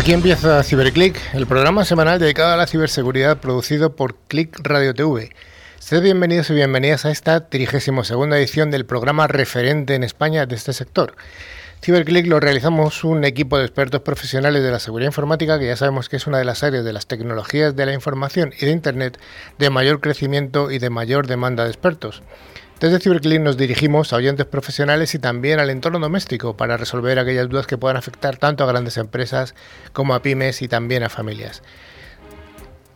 Aquí empieza CiberClick, el programa semanal dedicado a la ciberseguridad producido por Click Radio TV. Sed bienvenidos y bienvenidas a esta 32 edición del programa referente en España de este sector. CiberClick lo realizamos un equipo de expertos profesionales de la seguridad informática que ya sabemos que es una de las áreas de las tecnologías de la información y de Internet de mayor crecimiento y de mayor demanda de expertos. Desde CiberClick nos dirigimos a oyentes profesionales y también al entorno doméstico para resolver aquellas dudas que puedan afectar tanto a grandes empresas como a pymes y también a familias.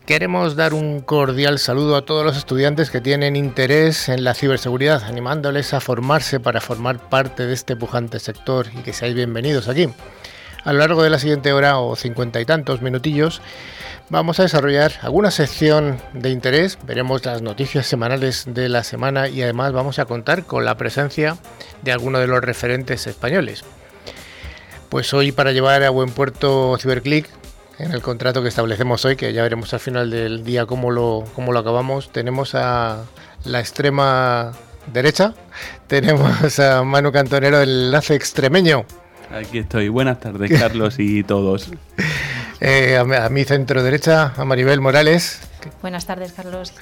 Queremos dar un cordial saludo a todos los estudiantes que tienen interés en la ciberseguridad, animándoles a formarse para formar parte de este pujante sector y que seáis bienvenidos aquí. A lo largo de la siguiente hora o cincuenta y tantos minutillos vamos a desarrollar alguna sección de interés, veremos las noticias semanales de la semana y además vamos a contar con la presencia de algunos de los referentes españoles. Pues hoy para llevar a buen puerto CiberClick, en el contrato que establecemos hoy, que ya veremos al final del día cómo lo, cómo lo acabamos, tenemos a la extrema derecha, tenemos a Manu Cantonero, el enlace extremeño. Aquí estoy. Buenas tardes, Carlos y todos. Eh, a, mi centro derecha, a Maribel Morales. Buenas tardes, Carlos.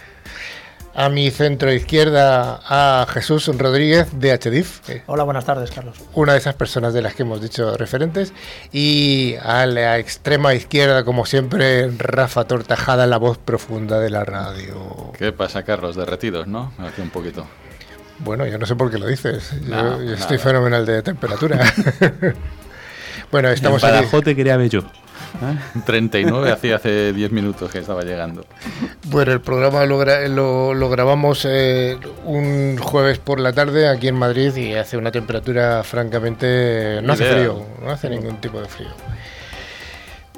A mi centro izquierda, a Jesús Rodríguez de HDIF. Hola, buenas tardes, Carlos. Una de esas personas de las que hemos dicho referentes. Y a la extrema izquierda, como siempre, Rafa Tortajada, la voz profunda de la radio. ¿Qué pasa, Carlos? Derretidos, ¿no? Aquí un poquito. Bueno, yo no sé por qué lo dices. yo, estoy fenomenal de temperatura. bueno, estamos en te quería ver yo. 39 hacía hace 10 minutos que estaba llegando. Bueno, el programa lo, lo, grabamos eh, un jueves por la tarde aquí en Madrid y hace una temperatura francamente... No hace frío, no hace ningún tipo de frío.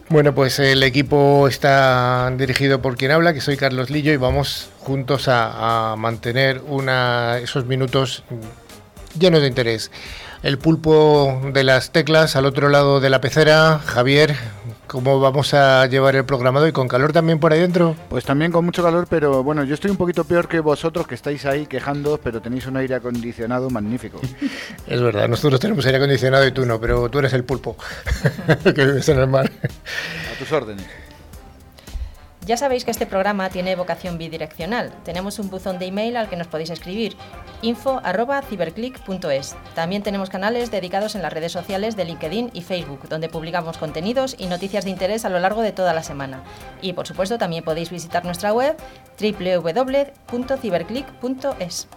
Bueno, pues el equipo está dirigido por quien habla, que soy Carlos Lillo, y vamos juntos a, mantener una, esos minutos llenos de interés. El pulpo de las teclas al otro lado de la pecera, Javier, ¿Cómo vamos a llevar el programado y con calor también por ahí dentro? Pues también con mucho calor, pero bueno, yo estoy un poquito peor que vosotros que estáis ahí quejando, pero tenéis un aire acondicionado magnífico. es verdad, nosotros tenemos aire acondicionado y tú no, pero tú eres el pulpo que vives en el mar. A tus órdenes. Ya sabéis que este programa tiene vocación bidireccional. Tenemos un buzón de email al que nos podéis escribir info@ciberclick.es. También tenemos canales dedicados en las redes sociales de LinkedIn y Facebook, donde publicamos contenidos y noticias de interés a lo largo de toda la semana. Y por supuesto, también podéis visitar nuestra web www.ciberclick.es.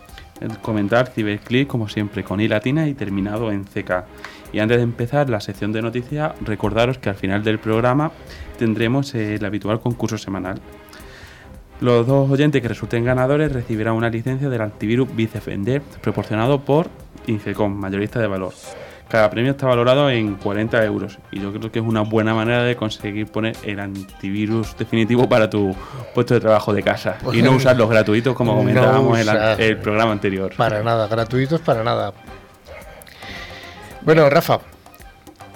Comentar Ciberclick como siempre con i latina y terminado en CK. Y antes de empezar la sección de noticias, recordaros que al final del programa tendremos el habitual concurso semanal. Los dos oyentes que resulten ganadores recibirán una licencia del antivirus Bitdefender proporcionado por Infecom, mayorista de valor. Cada premio está valorado en 40 euros y yo creo que es una buena manera de conseguir poner el antivirus definitivo para tu puesto de trabajo de casa y no usar los gratuitos como comentábamos en el programa anterior. Para nada, gratuitos para nada. Bueno, Rafa,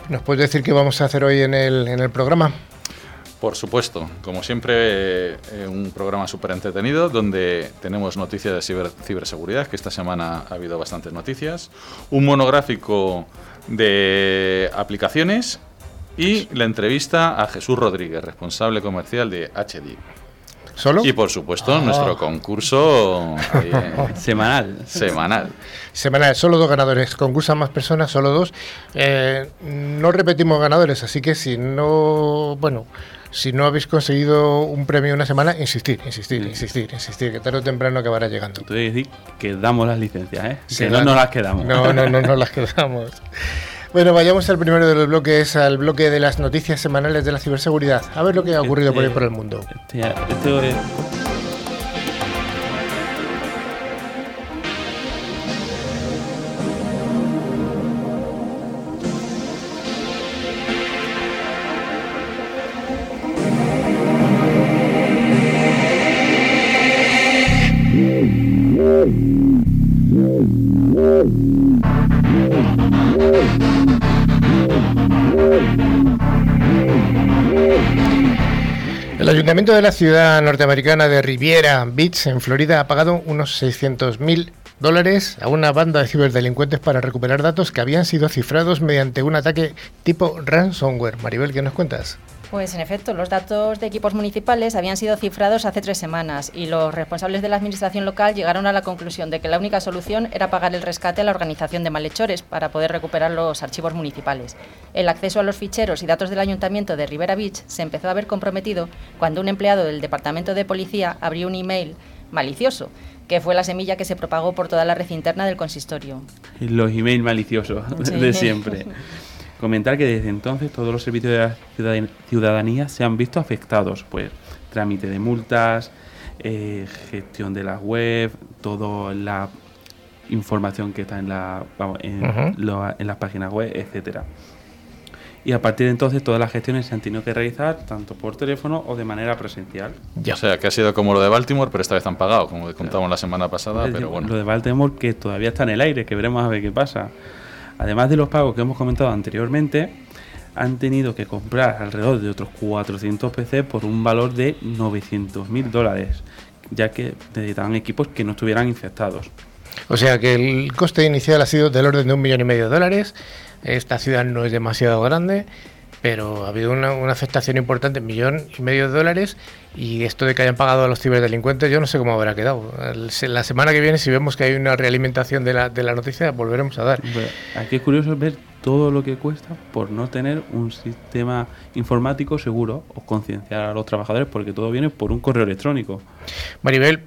¿nos puedes decir qué vamos a hacer hoy en el, en el programa? Por supuesto, como siempre, eh, un programa súper entretenido donde tenemos noticias de ciberseguridad, que esta semana ha habido bastantes noticias, un monográfico de aplicaciones y la entrevista a Jesús Rodríguez, responsable comercial de HD. Y por supuesto, ah. nuestro concurso semanal. Semanal. Semanal, solo dos ganadores. Concursan más personas, solo dos. Eh, no repetimos ganadores, así que si no, bueno, si no habéis conseguido un premio una semana, insistir, insistir, insistir, insistir, que tarde o temprano acabará llegando. Tú decir que damos las licencias, ¿eh? que no nos las quedamos. No, no, no, no las quedamos. Bueno, vayamos al primero de los bloques, al bloque de las noticias semanales de la ciberseguridad. A ver lo que ha ocurrido por ahí por el mundo. Este, este El ayuntamiento de la ciudad norteamericana de Riviera Beach, en Florida, ha pagado unos 600.000 dólares a una banda de ciberdelincuentes para recuperar datos que habían sido cifrados mediante un ataque tipo ransomware. Maribel, ¿qué nos cuentas? Pues en efecto, los datos de equipos municipales habían sido cifrados hace tres semanas y los responsables de la administración local llegaron a la conclusión de que la única solución era pagar el rescate a la organización de malhechores para poder recuperar los archivos municipales. El acceso a los ficheros y datos del ayuntamiento de Rivera Beach se empezó a ver comprometido cuando un empleado del departamento de policía abrió un email malicioso que fue la semilla que se propagó por toda la red interna del consistorio. Los emails maliciosos de siempre. Comentar que desde entonces todos los servicios de la ciudadanía se han visto afectados, pues trámite de multas, eh, gestión de la web, toda la información que está en, la, en, las páginas web, etcétera. Y a partir de entonces todas las gestiones se han tenido que realizar tanto por teléfono o de manera presencial. Ya. O sea, que ha sido como lo de Baltimore, pero esta vez han pagado, como contamos la semana pasada. pero bueno. Lo de Baltimore que todavía está en el aire, que veremos a ver qué pasa. Además de los pagos que hemos comentado anteriormente, han tenido que comprar alrededor de otros 400 PC por un valor de 900 mil dólares, ya que necesitaban equipos que no estuvieran infectados. O sea que el coste inicial ha sido del orden de un millón y medio de dólares. Esta ciudad no es demasiado grande pero ha habido una, afectación importante, millón y medio de dólares, y esto de que hayan pagado a los ciberdelincuentes, yo no sé cómo habrá quedado. La semana que viene, si vemos que hay una realimentación de la, de la noticia, volveremos a dar. aquí es curioso ver todo lo que cuesta por no tener un sistema informático seguro o concienciar a los trabajadores, porque todo viene por un correo electrónico. Maribel,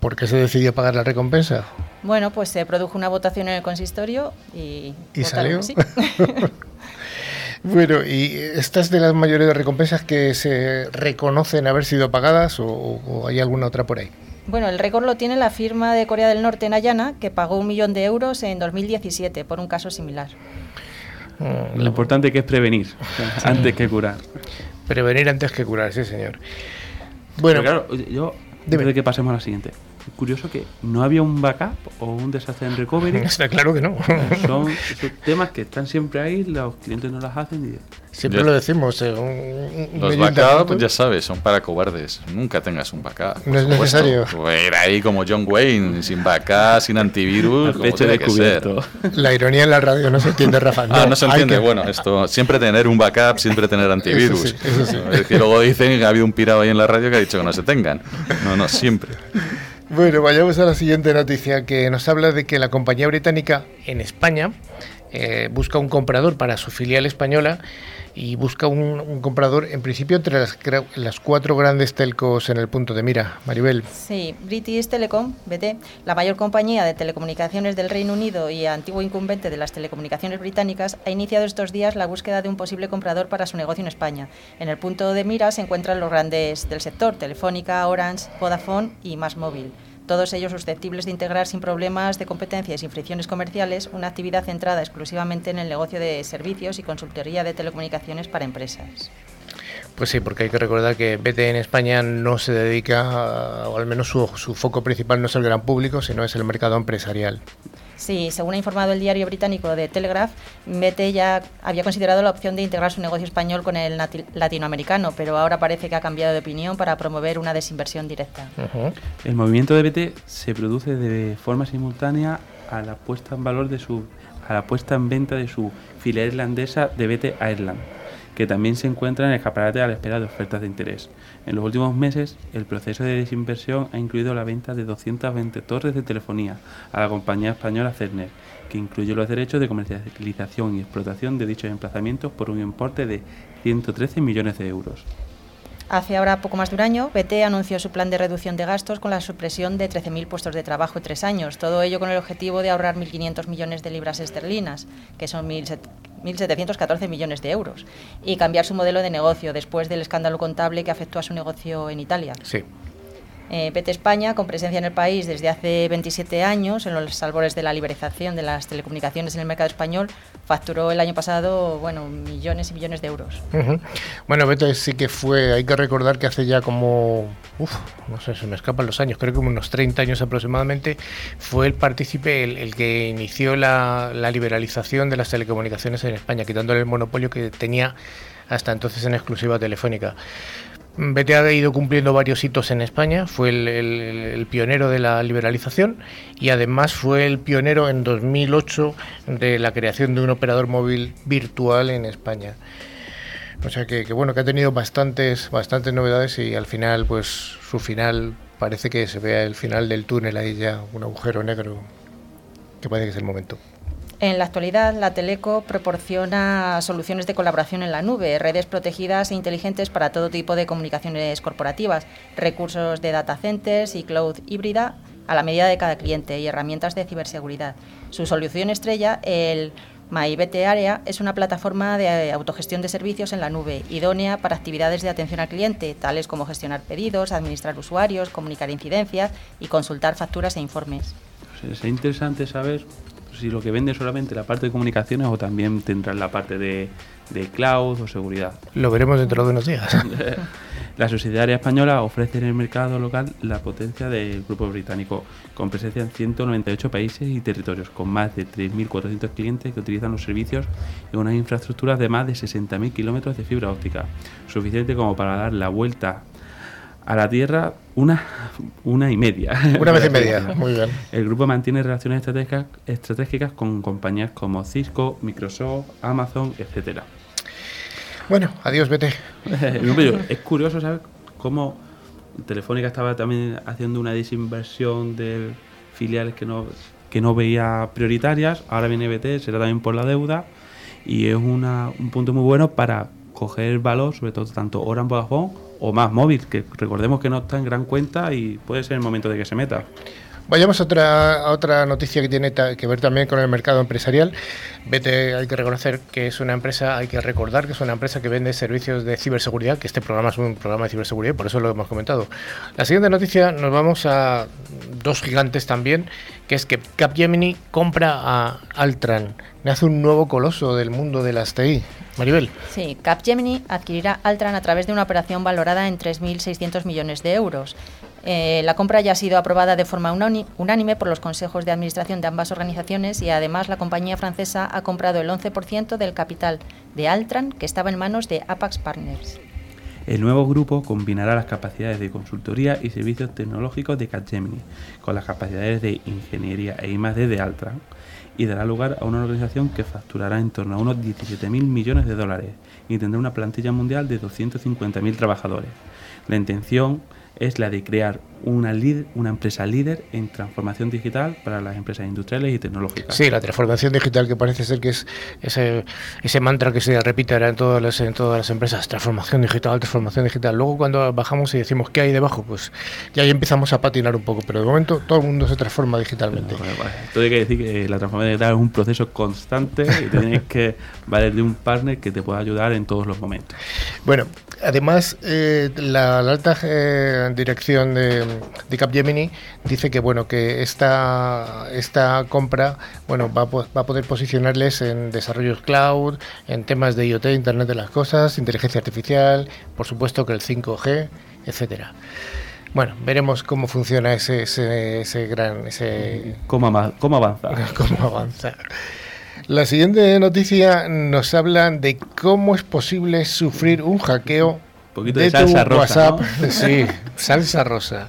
¿por qué se decidió pagar la recompensa? Bueno, pues se produjo una votación en el consistorio y... ¿Y salió? Bueno, ¿y estas de las mayores recompensas que se reconocen haber sido pagadas o, hay alguna otra por ahí? Bueno, el récord lo tiene la firma de Corea del Norte, Nayana, que pagó un millón de euros en 2017 por un caso similar. Mm, lo importante que es prevenir antes que curar. Prevenir antes que curar, sí, señor. Bueno, claro, yo, antes de que pasemos a la siguiente, curioso que no había un backup o un desastre en recovery. Está claro que no. Son, temas que están siempre ahí, los clientes no las hacen y Siempre lo decimos. Eh, los backups, ya sabes, son para cobardes. Nunca tengas un backup. No es necesario. Pues ahí como John Wayne, sin backup, sin antivirus. pecho descubierto. La ironía en la radio no se entiende, Rafa. No, ah, no se entiende. Bueno, esto, siempre tener un backup, siempre tener antivirus. Es que luego dicen que ha habido un pirado ahí en la radio que ha dicho que no se tengan. No, no, siempre. Bueno, vayamos a la siguiente noticia que nos habla de que la compañía británica en España eh, busca un comprador para su filial española y busca un, comprador en principio entre las, las, cuatro grandes telcos en el punto de mira. Maribel. Sí, British Telecom, BT, la mayor compañía de telecomunicaciones del Reino Unido y antiguo incumbente de las telecomunicaciones británicas, ha iniciado estos días la búsqueda de un posible comprador para su negocio en España. En el punto de mira se encuentran los grandes del sector, Telefónica, Orange, Vodafone y Más Móvil todos ellos susceptibles de integrar sin problemas de competencia y sin fricciones comerciales una actividad centrada exclusivamente en el negocio de servicios y consultoría de telecomunicaciones para empresas. Pues sí, porque hay que recordar que BT en España no se dedica, o al menos su, su foco principal no es el gran público, sino es el mercado empresarial. Sí, según ha informado el diario británico de Telegraph, Mete ya había considerado la opción de integrar su negocio español con el latinoamericano, pero ahora parece que ha cambiado de opinión para promover una desinversión directa. El movimiento de BT se produce de forma simultánea a la puesta en valor de su a la puesta en venta de su filial irlandesa de BT Ireland que también se encuentra en el escaparate a la espera de ofertas de interés. En los últimos meses, el proceso de desinversión ha incluido la venta de 220 torres de telefonía a la compañía española Cerner, que incluye los derechos de comercialización y explotación de dichos emplazamientos por un importe de 113 millones de euros. Hace ahora poco más de un año, BT anunció su plan de reducción de gastos con la supresión de 13.000 puestos de trabajo en tres años. Todo ello con el objetivo de ahorrar 1.500 millones de libras esterlinas, que son 1.714 millones de euros, y cambiar su modelo de negocio después del escándalo contable que afectó a su negocio en Italia. Sí. Eh, España, con presencia en el país desde hace 27 años, en los albores de la liberalización de las telecomunicaciones en el mercado español, facturó el año pasado bueno, millones y millones de euros. Bueno, Beto sí que fue, hay que recordar que hace ya como, uf, no sé, se me escapan los años, creo que como unos 30 años aproximadamente, fue el partícipe el, que inició la, la liberalización de las telecomunicaciones en España, quitándole el monopolio que tenía hasta entonces en exclusiva telefónica. BT ha ido cumpliendo varios hitos en España, fue el, pionero de la liberalización y además fue el pionero en 2008 de la creación de un operador móvil virtual en España. O sea que, que, bueno, que ha tenido bastantes, bastantes novedades y al final, pues su final parece que se vea el final del túnel ahí ya, un agujero negro, que parece que es el momento. En la actualidad, la Teleco proporciona soluciones de colaboración en la nube, redes protegidas e inteligentes para todo tipo de comunicaciones corporativas, recursos de data centers y cloud híbrida a la medida de cada cliente y herramientas de ciberseguridad. Su solución estrella, el MyBT Area, es una plataforma de autogestión de servicios en la nube, idónea para actividades de atención al cliente, tales como gestionar pedidos, administrar usuarios, comunicar incidencias y consultar facturas e informes. Pues es interesante saber si lo que vende solamente la parte de comunicaciones o también tendrá la parte de, cloud o seguridad. Lo veremos dentro de unos días. la subsidiaria española ofrece en el mercado local la potencia del grupo británico, con presencia en 198 países y territorios, con más de 3.400 clientes que utilizan los servicios en unas infraestructuras de más de 60.000 kilómetros de fibra óptica, suficiente como para dar la vuelta a la Tierra una, una y media. Una vez y media, muy bien. El grupo mantiene relaciones estratégicas, estratégicas con compañías como Cisco, Microsoft, Amazon, etcétera. Bueno, adiós, vete. es curioso saber cómo Telefónica estaba también haciendo una desinversión de filiales que no, que no veía prioritarias. Ahora viene BT, será también por la deuda. Y es una, un punto muy bueno para coger valor, sobre todo tanto Orange Vodafone o más móvil, que recordemos que no está en gran cuenta y puede ser el momento de que se meta. Vayamos a otra, otra noticia que tiene que ver también con el mercado empresarial. Vete, hay que reconocer que es una empresa, hay que recordar que es una empresa que vende servicios de ciberseguridad, que este programa es un programa de ciberseguridad, por eso lo hemos comentado. La siguiente noticia nos vamos a dos gigantes también, que es que Capgemini compra a Altran, hace un nuevo coloso del mundo de las TI. Maribel. Sí, Capgemini adquirirá Altran a través de una operación valorada en 3.600 millones de euros. Eh, la compra ya ha sido aprobada de forma unánime por los consejos de administración de ambas organizaciones y además la compañía francesa ha comprado el 11% del capital de Altran que estaba en manos de Apax Partners. El nuevo grupo combinará las capacidades de consultoría y servicios tecnológicos de Capgemini con las capacidades de ingeniería e I+D de Altran y dará lugar a una organización que facturará en torno a unos 17.000 millones de dólares y tendrá una plantilla mundial de 250.000 trabajadores. La intención es la de crear una, una empresa líder en transformación digital para las empresas industriales y tecnológicas. Sí, la transformación digital que parece ser que es ese, ese mantra que se repite en todas, las, en todas las empresas, transformación digital, transformación digital. Luego cuando bajamos y decimos qué hay debajo, pues ya ahí empezamos a patinar un poco, pero de momento todo el mundo se transforma digitalmente. Esto hay que decir que la transformación digital es un proceso constante y tienes que valer de un partner que te pueda ayudar en todos los momentos. Bueno, además eh, la, alta eh, dirección de de Capgemini dice que bueno que esta, esta compra bueno va, va a poder posicionarles en desarrollos cloud, en temas de IoT, Internet de las Cosas, inteligencia artificial, por supuesto que el 5G, etcétera. Bueno, veremos cómo funciona ese, ese, gran... Ese, ¿Cómo, cómo avanza? ¿Cómo avanza? La siguiente noticia nos habla de cómo es posible sufrir un hackeo poquito de, salsa rosa. WhatsApp, sí, salsa rosa.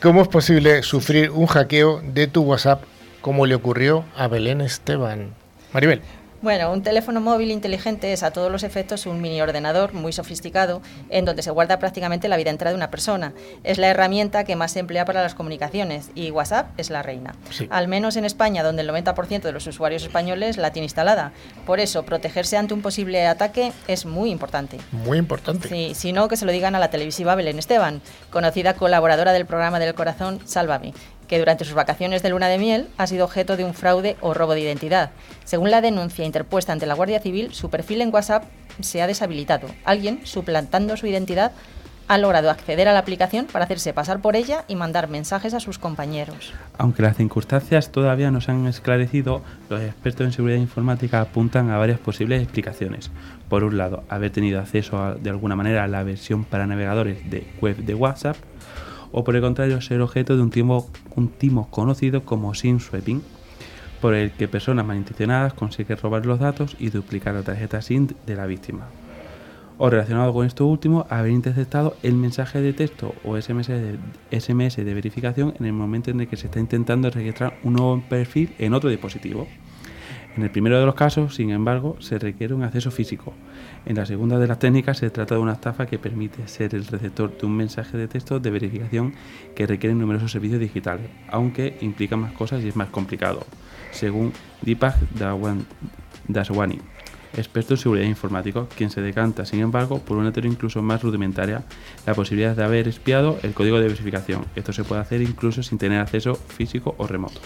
¿Cómo es posible sufrir un hackeo de tu WhatsApp como le ocurrió a Belén Esteban? Maribel. Bueno, un teléfono móvil inteligente es a todos los efectos un mini ordenador muy sofisticado en donde se guarda prácticamente la vida entera de una persona. Es la herramienta que más se emplea para las comunicaciones y WhatsApp es la reina. Al menos en España, donde el 90% de los usuarios españoles la tiene instalada. Por eso, protegerse ante un posible ataque es muy importante. Muy importante. Sí, si no, que se lo digan a la televisiva Belén Esteban, conocida colaboradora del programa del corazón Sálvame que durante sus vacaciones de luna de miel ha sido objeto de un fraude o robo de identidad. Según la denuncia interpuesta ante la Guardia Civil, su perfil en WhatsApp se ha deshabilitado. Alguien, suplantando su identidad, ha logrado acceder a la aplicación para hacerse pasar por ella y mandar mensajes a sus compañeros. Aunque las circunstancias todavía no se han esclarecido, los expertos en seguridad informática apuntan a varias posibles explicaciones. Por un lado, haber tenido acceso de alguna manera a la versión para navegadores de web de WhatsApp o por el contrario ser objeto de un timo, un conocido como SIM swapping, por el que personas malintencionadas consiguen robar los datos y duplicar la tarjeta SIM de la víctima. o relacionado con esto último, haber interceptado el mensaje de texto o SMS de, SMS de verificación en el momento en el que se está intentando registrar un nuevo perfil en otro dispositivo. En el primero de los casos, sin embargo, se requiere un acceso físico. En la segunda de las técnicas se trata de una estafa que permite ser el receptor de un mensaje de texto de verificación que requiere numerosos servicios digitales, aunque implica más cosas y es más complicado, según Deepak Daswani, experto en seguridad informática, quien se decanta, sin embargo, por una teoría incluso más rudimentaria, la posibilidad de haber espiado el código de verificación. Esto se puede hacer incluso sin tener acceso físico o remoto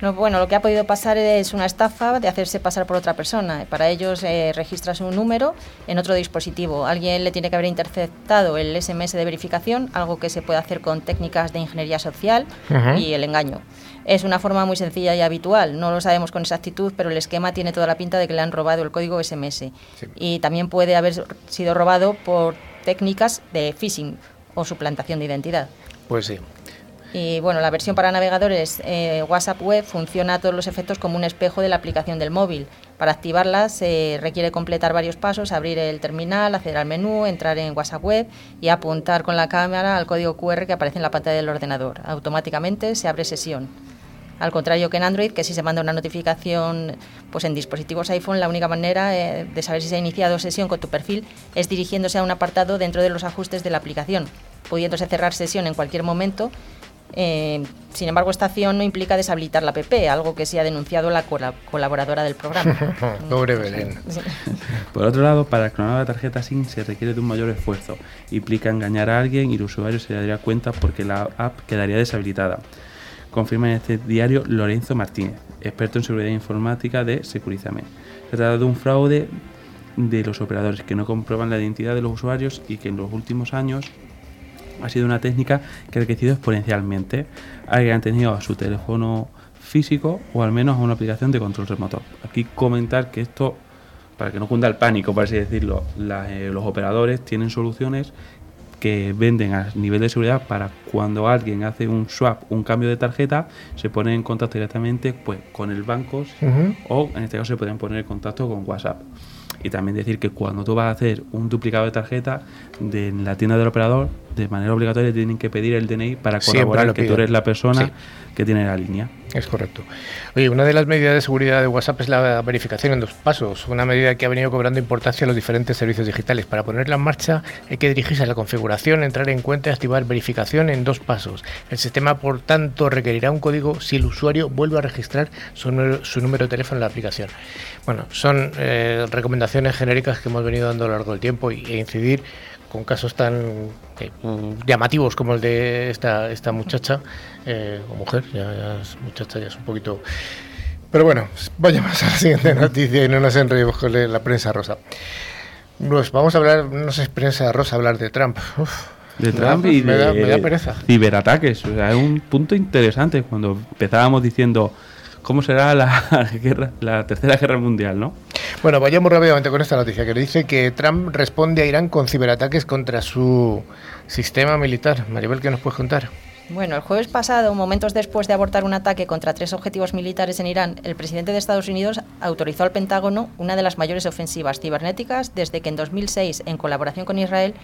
bueno, lo que ha podido pasar es una estafa de hacerse pasar por otra persona. Para ellos eh, registras un número en otro dispositivo. Alguien le tiene que haber interceptado el SMS de verificación, algo que se puede hacer con técnicas de ingeniería social y el engaño. Es una forma muy sencilla y habitual. No lo sabemos con exactitud, pero el esquema tiene toda la pinta de que le han robado el código SMS. Y también puede haber sido robado por técnicas de phishing o suplantación de identidad. Pues sí. Y bueno, la versión para navegadores eh, WhatsApp Web funciona a todos los efectos como un espejo de la aplicación del móvil. Para activarla se requiere completar varios pasos, abrir el terminal, acceder al menú, entrar en WhatsApp Web y apuntar con la cámara al código QR que aparece en la pantalla del ordenador. Automáticamente se abre sesión. Al contrario que en Android, que si se manda una notificación pues en dispositivos iPhone, la única manera eh, de saber si se ha iniciado sesión con tu perfil es dirigiéndose a un apartado dentro de los ajustes de la aplicación, pudiéndose cerrar sesión en cualquier momento eh, sin embargo, esta acción no implica deshabilitar la app, algo que se ha denunciado la colaboradora del programa. Pobre Belén. Por otro lado, para clonar la tarjeta SIM se requiere de un mayor esfuerzo. Implica engañar a alguien y el usuario se daría cuenta porque la app quedaría deshabilitada. Confirma en este diario Lorenzo Martínez, experto en seguridad informática de Securizame. Se trata de un fraude de los operadores que no comprueban la identidad de los usuarios y que en los últimos años ha sido una técnica que ha crecido exponencialmente. Alguien ha tenido a su teléfono físico o al menos a una aplicación de control remoto. Aquí comentar que esto, para que no cunda el pánico, por así decirlo, eh, los operadores tienen soluciones que venden a nivel de seguridad para cuando alguien hace un swap, un cambio de tarjeta, se pone en contacto directamente pues, con el banco o en este caso se pueden poner en contacto con WhatsApp. Y también decir que cuando tú vas a hacer un duplicado de tarjeta de la tienda del operador, de manera obligatoria tienen que pedir el DNI para corroborar que tú eres la persona que tiene la línea. Es correcto. Oye, una de las medidas de seguridad de WhatsApp es la verificación en dos pasos, una medida que ha venido cobrando importancia en los diferentes servicios digitales. Para ponerla en marcha hay que dirigirse a la configuración, entrar en cuenta y activar verificación en dos pasos. El sistema, por tanto, requerirá un código si el usuario vuelve a registrar su número, de teléfono en la aplicación. Bueno, son eh, recomendaciones genéricas que hemos venido dando a lo largo del tiempo y, e incidir con casos tan eh, llamativos como el de esta, esta muchacha eh, o mujer, ya, es muchacha, ya es un poquito... Pero bueno, vayamos a la siguiente noticia y no nos enredemos con la prensa rosa. Pues vamos a hablar, no sé, prensa rosa, hablar de Trump. de Trump y de pereza. ciberataques. O sea, es un punto interesante cuando empezábamos diciendo cómo será la, guerra, la tercera guerra mundial, ¿no? Bueno, vayamos rápidamente con esta noticia que dice que Trump responde a Irán con ciberataques contra su sistema militar. Maribel, ¿qué nos puedes contar? Bueno, el jueves pasado, momentos después de abortar un ataque contra tres objetivos militares en Irán, el presidente de Estados Unidos autorizó al Pentágono una de las mayores ofensivas cibernéticas desde que en 2006, en colaboración con Israel,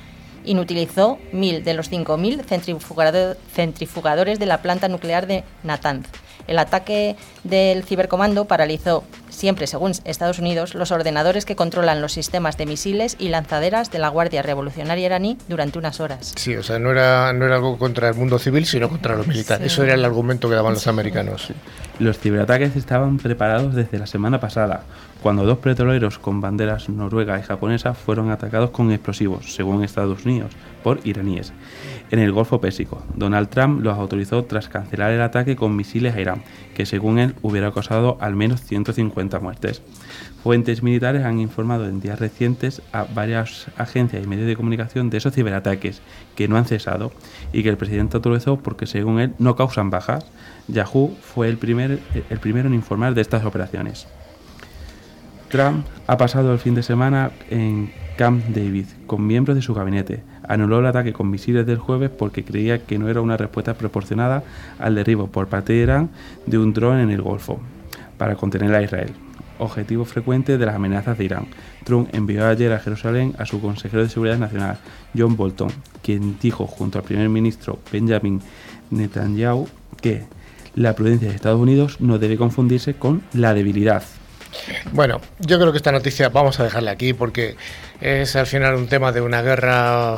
inutilizó mil de los 5.000 centrifugadores de la planta nuclear de Natanz el ataque del cibercomando paralizó, siempre según Estados Unidos, los ordenadores que controlan los sistemas de misiles y lanzaderas de la Guardia Revolucionaria iraní durante unas horas. Sí, o sea, no era, no era algo contra el mundo civil, sino contra los militares. Eso era el argumento que daban los americanos. Los ciberataques estaban preparados desde la semana pasada, cuando dos petroleros con banderas noruega y japonesa fueron atacados con explosivos, según Estados Unidos, por iraníes en el Golfo Pérsico. Donald Trump los autorizó tras cancelar el ataque con misiles a Irán, que según él hubiera causado al menos 150 muertes. Fuentes militares han informado en días recientes a varias agencias y medios de comunicación de esos ciberataques que no han cesado y que el presidente autorizó porque según él no causan bajas. Yahoo fue el, primer, el primero en informar de estas operaciones. Trump ha pasado el fin de semana en Camp David con miembros de su gabinete anuló el ataque con misiles del jueves porque creía que no era una respuesta proporcionada al derribo por parte de Irán de un dron en el Golfo para contener a Israel. objetivo frecuente de las amenazas de Irán. Trump envió ayer a Jerusalén a su consejero de Seguridad Nacional, John Bolton, quien dijo junto al primer ministro Benjamin Netanyahu que la prudencia de Estados Unidos no debe confundirse con la debilidad. Bueno, yo creo que esta noticia vamos a dejarla aquí porque es al final un tema de una guerra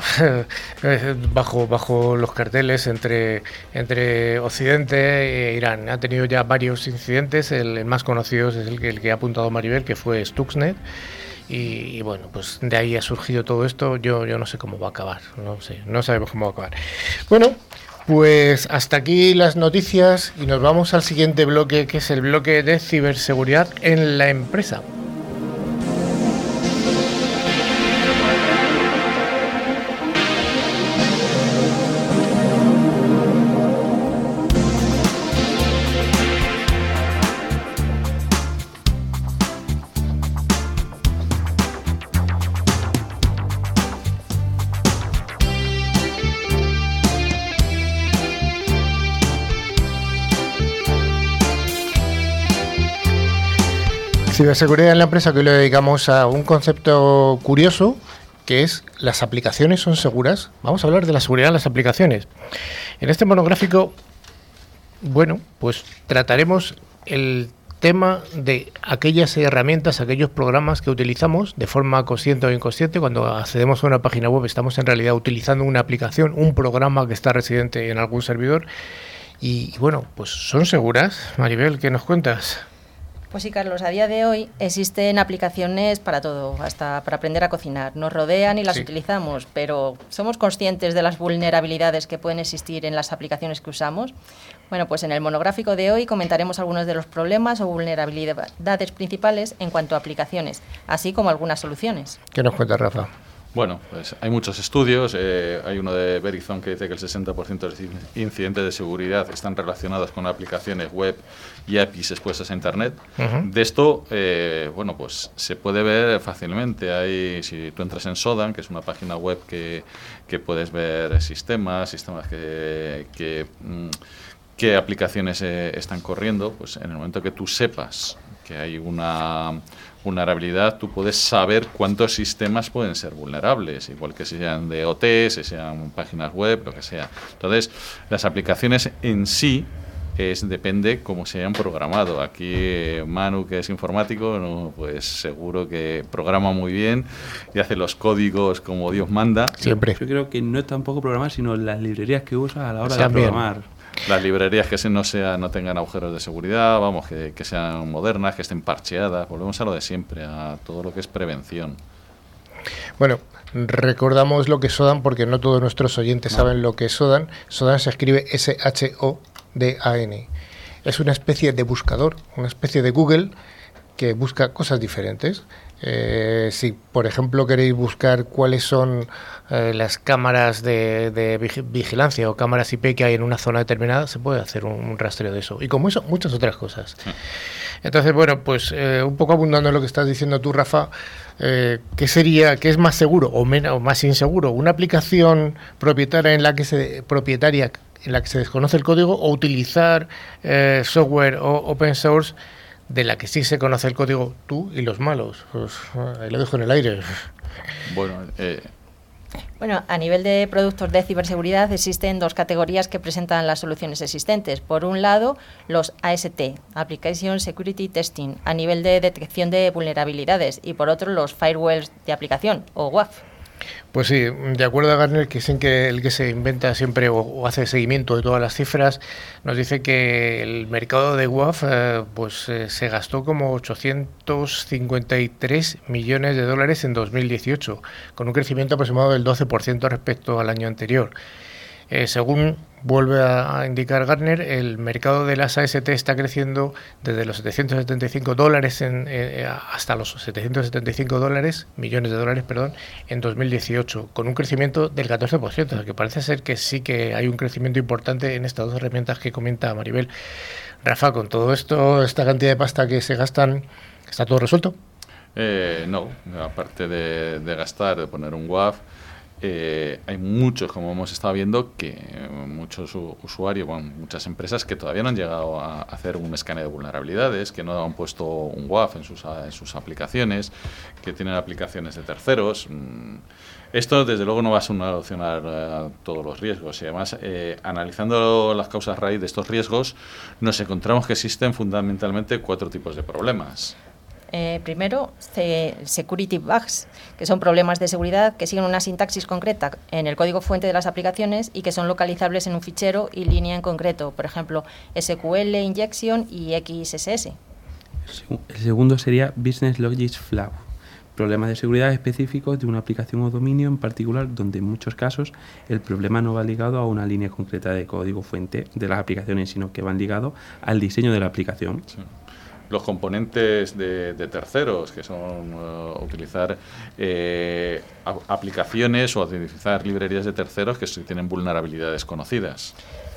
bajo, bajo los carteles entre, entre Occidente e Irán. Ha tenido ya varios incidentes, el, más conocido es el que, el que ha apuntado Maribel, que fue Stuxnet. Y, bueno, pues de ahí ha surgido todo esto. Yo, yo no sé cómo va a acabar, no sé, no sabemos cómo va a acabar. Bueno, pues hasta aquí las noticias y nos vamos al siguiente bloque, que es el bloque de ciberseguridad en la empresa. Ciberseguridad en la empresa que le dedicamos a un concepto curioso que es las aplicaciones son seguras. Vamos a hablar de la seguridad de las aplicaciones. En este monográfico, bueno, pues trataremos el tema de aquellas herramientas, aquellos programas que utilizamos de forma consciente o inconsciente. Cuando accedemos a una página web estamos en realidad utilizando una aplicación, un programa que está residente en algún servidor. Y bueno, pues son seguras. Maribel, ¿qué nos cuentas? Pues sí, Carlos, a día de hoy existen aplicaciones para todo, hasta para aprender a cocinar. Nos rodean y las utilizamos, pero ¿somos conscientes de las vulnerabilidades que pueden existir en las aplicaciones que usamos? Bueno, pues en el monográfico de hoy comentaremos algunos de los problemas o vulnerabilidades principales en cuanto a aplicaciones, así como algunas soluciones. ¿Qué nos cuenta Rafa? Bueno, pues hay muchos estudios. Eh, hay uno de Verizon que dice que el 60% de los incidentes de seguridad están relacionados con aplicaciones web y APIs expuestas a Internet. De esto, eh, bueno, pues se puede ver fácilmente. Hay, si tú entras en Sodan, que es una página web que, que puedes ver sistemas, sistemas que, que mm, qué aplicaciones eh, están corriendo, pues en el momento que tú sepas que hay una vulnerabilidad, tú puedes saber cuántos sistemas pueden ser vulnerables, igual que sean de OT, si sean páginas web, lo que sea. Entonces, las aplicaciones en sí es, depende cómo se hayan programado. Aquí eh, Manu, que es informático, pues seguro que programa muy bien y hace los códigos como Dios manda. Siempre. Yo creo que no es tampoco programar, sino las librerías que usa a la hora de programar las librerías que no sea no tengan agujeros de seguridad, vamos, que, sean modernas, que estén parcheadas, volvemos a lo de siempre, a todo lo que es prevención. Bueno, recordamos lo que es Sodan porque no todos nuestros oyentes saben lo que es Sodan. Sodan se escribe S-H-O-D-A-N. Es una especie de buscador, una especie de Google que busca cosas diferentes. Eh, si, por ejemplo, queréis buscar cuáles son eh, las cámaras de, vigilancia o cámaras IP que hay en una zona determinada, se puede hacer un, rastreo de eso. Y como eso, muchas otras cosas. Entonces, bueno, pues eh, un poco abundando en lo que estás diciendo tú, Rafa, ¿qué sería, qué es más seguro o, menos, más inseguro? ¿Una aplicación propietaria en la que se, propietaria en la que se desconoce el código o utilizar software o open source de la que sí se conoce el código tú y los malos. Pues, ahí lo dejo en el aire. Bueno, eh, bueno, a nivel de productos de ciberseguridad existen dos categorías que presentan las soluciones existentes. Por un lado, los AST, Application Security Testing, a nivel de detección de vulnerabilidades, y por otro, los firewalls de aplicación, o WAF. Pues sí, de acuerdo a Garner, que es que el que se inventa siempre o, hace seguimiento de todas las cifras, nos dice que el mercado de WAF eh, pues, eh, se gastó como 853 millones de dólares en 2018, con un crecimiento aproximado del 12% respecto al año anterior. Eh, según vuelve a indicar Gartner, el mercado de las AST está creciendo desde los 775 dólares en, eh, hasta los 775 dólares, millones de dólares, perdón, en 2018, con un crecimiento del 14%, o sea que parece ser que sí que hay un crecimiento importante en estas dos herramientas que comenta Maribel. Rafa, con todo esto, esta cantidad de pasta que se gastan, ¿está todo resuelto? Eh, no, aparte de, de gastar, de poner un WAF, eh, hay muchos, como hemos estado viendo, que muchos usuarios, bueno, muchas empresas que todavía no han llegado a hacer un escaneo de vulnerabilidades, que no han puesto un WAF en sus, en sus aplicaciones, que tienen aplicaciones de terceros. Mm, esto, desde luego, no va a solucionar uh, todos los riesgos. Y además, eh, analizando las causas raíz de estos riesgos, nos encontramos que existen fundamentalmente cuatro tipos de problemas. Eh, primero, security bugs, que son problemas de seguridad que siguen una sintaxis concreta en el código fuente de las aplicaciones y que son localizables en un fichero y línea en concreto, por ejemplo, SQL injection y XSS. El segundo sería business logic flaw, problemas de seguridad específicos de una aplicación o dominio en particular, donde en muchos casos el problema no va ligado a una línea concreta de código fuente de las aplicaciones, sino que van ligados al diseño de la aplicación los componentes de, terceros, que son uh, utilizar eh, aplicaciones o utilizar librerías de terceros que tienen vulnerabilidades conocidas.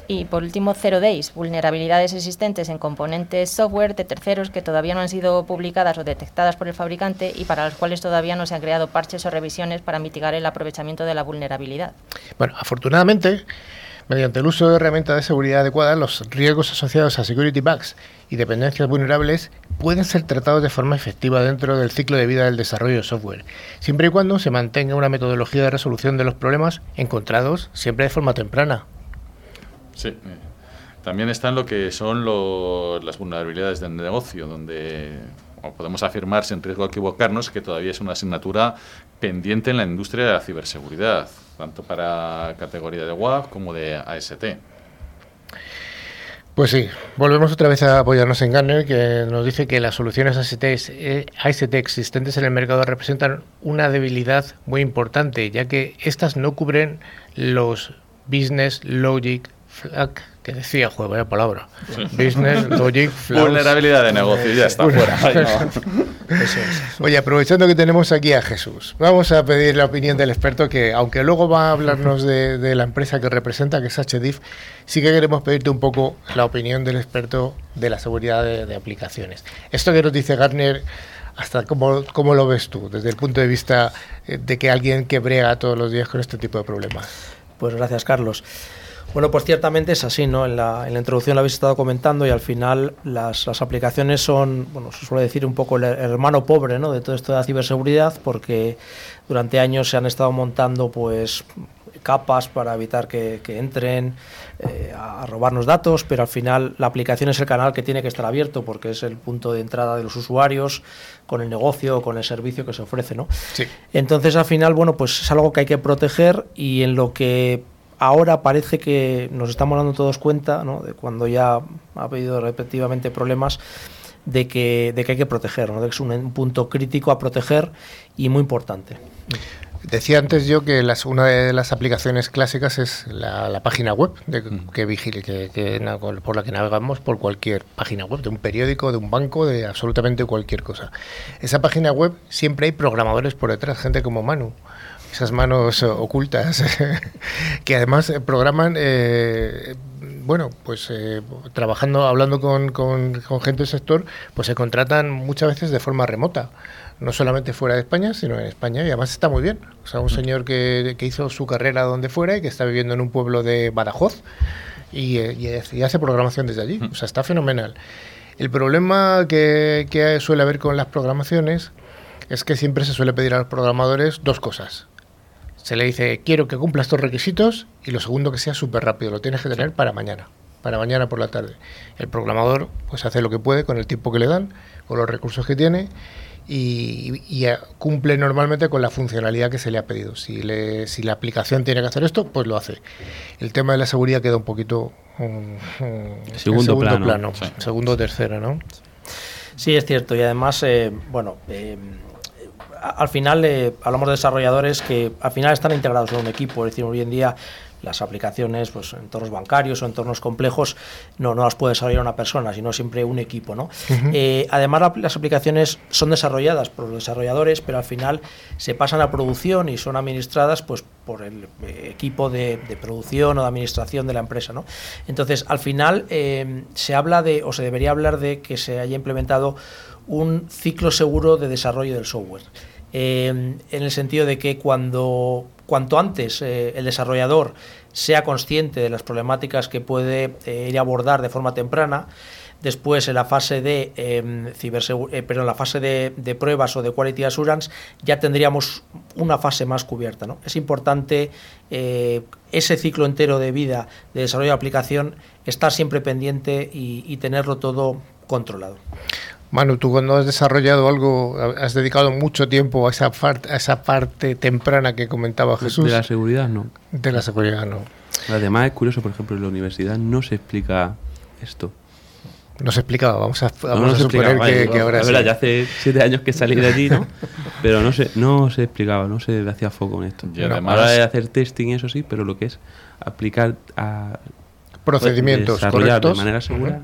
Y por último, Zero Days, vulnerabilidades existentes en componentes software de terceros que todavía no han sido publicadas o detectadas por el fabricante y para las cuales todavía no se han creado parches o revisiones para mitigar el aprovechamiento de la vulnerabilidad. Bueno, afortunadamente, Mediante el uso de herramientas de seguridad adecuadas, los riesgos asociados a security bugs y dependencias vulnerables pueden ser tratados de forma efectiva dentro del ciclo de vida del desarrollo de software, siempre y cuando se mantenga una metodología de resolución de los problemas encontrados siempre de forma temprana. Sí. También están lo que son las vulnerabilidades del negocio, donde podemos afirmar sin riesgo de equivocarnos que todavía es una asignatura pendiente en la industria de la ciberseguridad tanto para categoría de WAF como de AST. Pues sí, volvemos otra vez a apoyarnos en Gartner, que nos dice que las soluciones AST, eh, existentes en el mercado representan una debilidad muy importante, ya que estas no cubren los business logic flag que decía, juego, vaya palabra. Business, logic, Vulnerabilidad de negocio, ya está fuera. Oye, aprovechando que tenemos aquí a Jesús, vamos a pedir la opinión del experto que, aunque luego va a hablarnos de, la empresa que representa, que es HDIF, sí que queremos pedirte un poco la opinión del experto de la seguridad de, aplicaciones. Esto que nos dice Gartner, hasta cómo, cómo, lo ves tú, desde el punto de vista eh, de que alguien que brega todos los días con este tipo de problemas. Pues gracias, Carlos. Bueno, pues ciertamente es así, ¿no? En la, introducción lo habéis estado comentando y al final las, aplicaciones son, bueno, se suele decir un poco el, hermano pobre, ¿no? De todo esto de la ciberseguridad, porque durante años se han estado montando, pues, capas para evitar que, entren eh, a robarnos datos, pero al final la aplicación es el canal que tiene que estar abierto porque es el punto de entrada de los usuarios con el negocio o con el servicio que se ofrece, ¿no? Sí. Entonces al final, bueno, pues es algo que hay que proteger y en lo que ahora parece que nos estamos dando todos cuenta, ¿no? de cuando ya ha habido repetitivamente problemas, de que, de que hay que proteger, ¿no? de que es un, punto crítico a proteger y muy importante. Decía antes yo que las, una de las aplicaciones clásicas es la, página web de, que vigile, que, por la que navegamos por cualquier página web, de un periódico, de un banco, de absolutamente cualquier cosa. Esa página web siempre hay programadores por detrás, gente como Manu, esas manos ocultas que además eh, programan, eh, bueno, pues eh, trabajando, hablando con, con, gente del sector, pues se contratan muchas veces de forma remota, no solamente fuera de España, sino en España, y además está muy bien. O sea, un señor que, que hizo su carrera donde fuera y que está viviendo en un pueblo de Badajoz y, y, hace programación desde allí. O sea, está fenomenal. El problema que, que suele haber con las programaciones es que siempre se suele pedir a los programadores dos cosas se le dice, quiero que cumpla estos requisitos y lo segundo que sea súper rápido, lo tienes que tener para mañana, para mañana por la tarde. El programador pues hace lo que puede con el tiempo que le dan, con los recursos que tiene y, cumple normalmente con la funcionalidad que se le ha pedido. Si, le, si la aplicación tiene que hacer esto, pues lo hace. El tema de la seguridad queda un poquito en segundo, plano, segundo o tercero, ¿no? Sí, es cierto. Y además, eh, bueno, eh, al final eh, hablamos de desarrolladores que al final están integrados en un equipo, es decir, hoy en día las aplicaciones, pues entornos bancarios o entornos complejos, no, no las puede desarrollar una persona, sino siempre un equipo. ¿no? Eh, además, las aplicaciones son desarrolladas por los desarrolladores, pero al final se pasan a producción y son administradas pues, por el eh, equipo de, producción o de administración de la empresa. ¿no? Entonces, al final se habla de, o se debería hablar de que se haya implementado un ciclo seguro de desarrollo del software. Eh, en el sentido de que cuando cuanto antes eh, el desarrollador sea consciente de las problemáticas que puede eh, ir a abordar de forma temprana, Después, en la fase de em, eh, pero en la fase de, pruebas o de quality assurance, ya tendríamos una fase más cubierta. ¿no? Es importante eh, ese ciclo entero de vida de desarrollo de aplicación, estar siempre pendiente y, tenerlo todo controlado. Manu, tú cuando has desarrollado algo, has dedicado mucho tiempo a esa, parte, a esa parte temprana que comentaba Jesús. De la seguridad, no. De la seguridad, no. Además, es curioso, por ejemplo, en la universidad no se explica esto. No se explicaba, vamos a, suponer que, ahora sí. ya hace siete años que salí de allí, ¿no? pero no se, no se explicaba, no se hacía foco en esto. Y además, de hacer testing, eso sí, pero lo que es aplicar a procedimientos correctos de manera segura.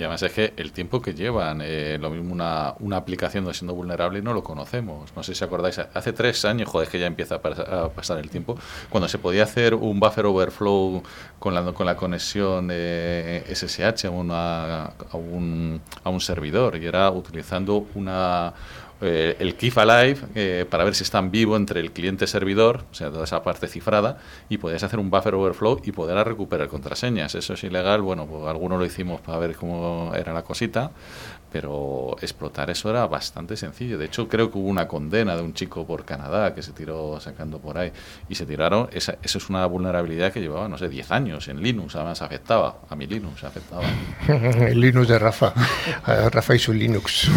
Y además es que el tiempo que llevan, eh, lo mismo una, una aplicación siendo vulnerable no lo conocemos. No sé si acordáis, hace tres años, joder, que ya empieza a, pasar el tiempo, cuando se podía hacer un buffer overflow con la, con la conexión de SSH a, una, a, un, a un servidor y era utilizando una eh, el Keep Alive eh, para ver si están vivo entre el cliente-servidor, o sea, toda esa parte cifrada, y podías hacer un buffer overflow y poder recuperar contraseñas. Eso es ilegal, bueno, pues algunos lo hicimos para ver cómo era la cosita, pero explotar eso era bastante sencillo. De hecho, creo que hubo una condena de un chico por Canadá que se tiró sacando por ahí y se tiraron. Esa, eso es una vulnerabilidad que llevaba, no sé, 10 años en Linux, además afectaba. A mi Linux afectaba. el Linux de Rafa, Rafa y su Linux.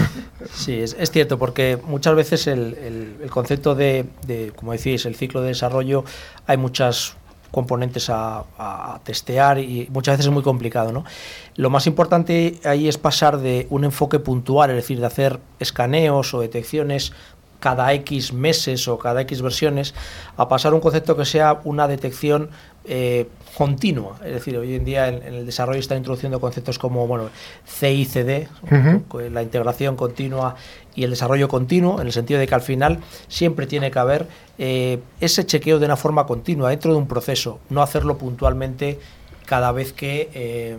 Sí, es, es cierto, porque muchas veces el, el, concepto de, de, como decís, el ciclo de desarrollo, hay muchas componentes a, testear y muchas veces es muy complicado. ¿no? Lo más importante ahí es pasar de un enfoque puntual, es decir, de hacer escaneos o detecciones cada X meses o cada X versiones, a pasar a un concepto que sea una detección eh, continua. Es decir, hoy en día en, el desarrollo están introduciendo conceptos como bueno, CICD, la integración continua y el desarrollo continuo, en el sentido de que al final siempre tiene que haber eh, ese chequeo de una forma continua dentro de un proceso, no hacerlo puntualmente cada vez que eh,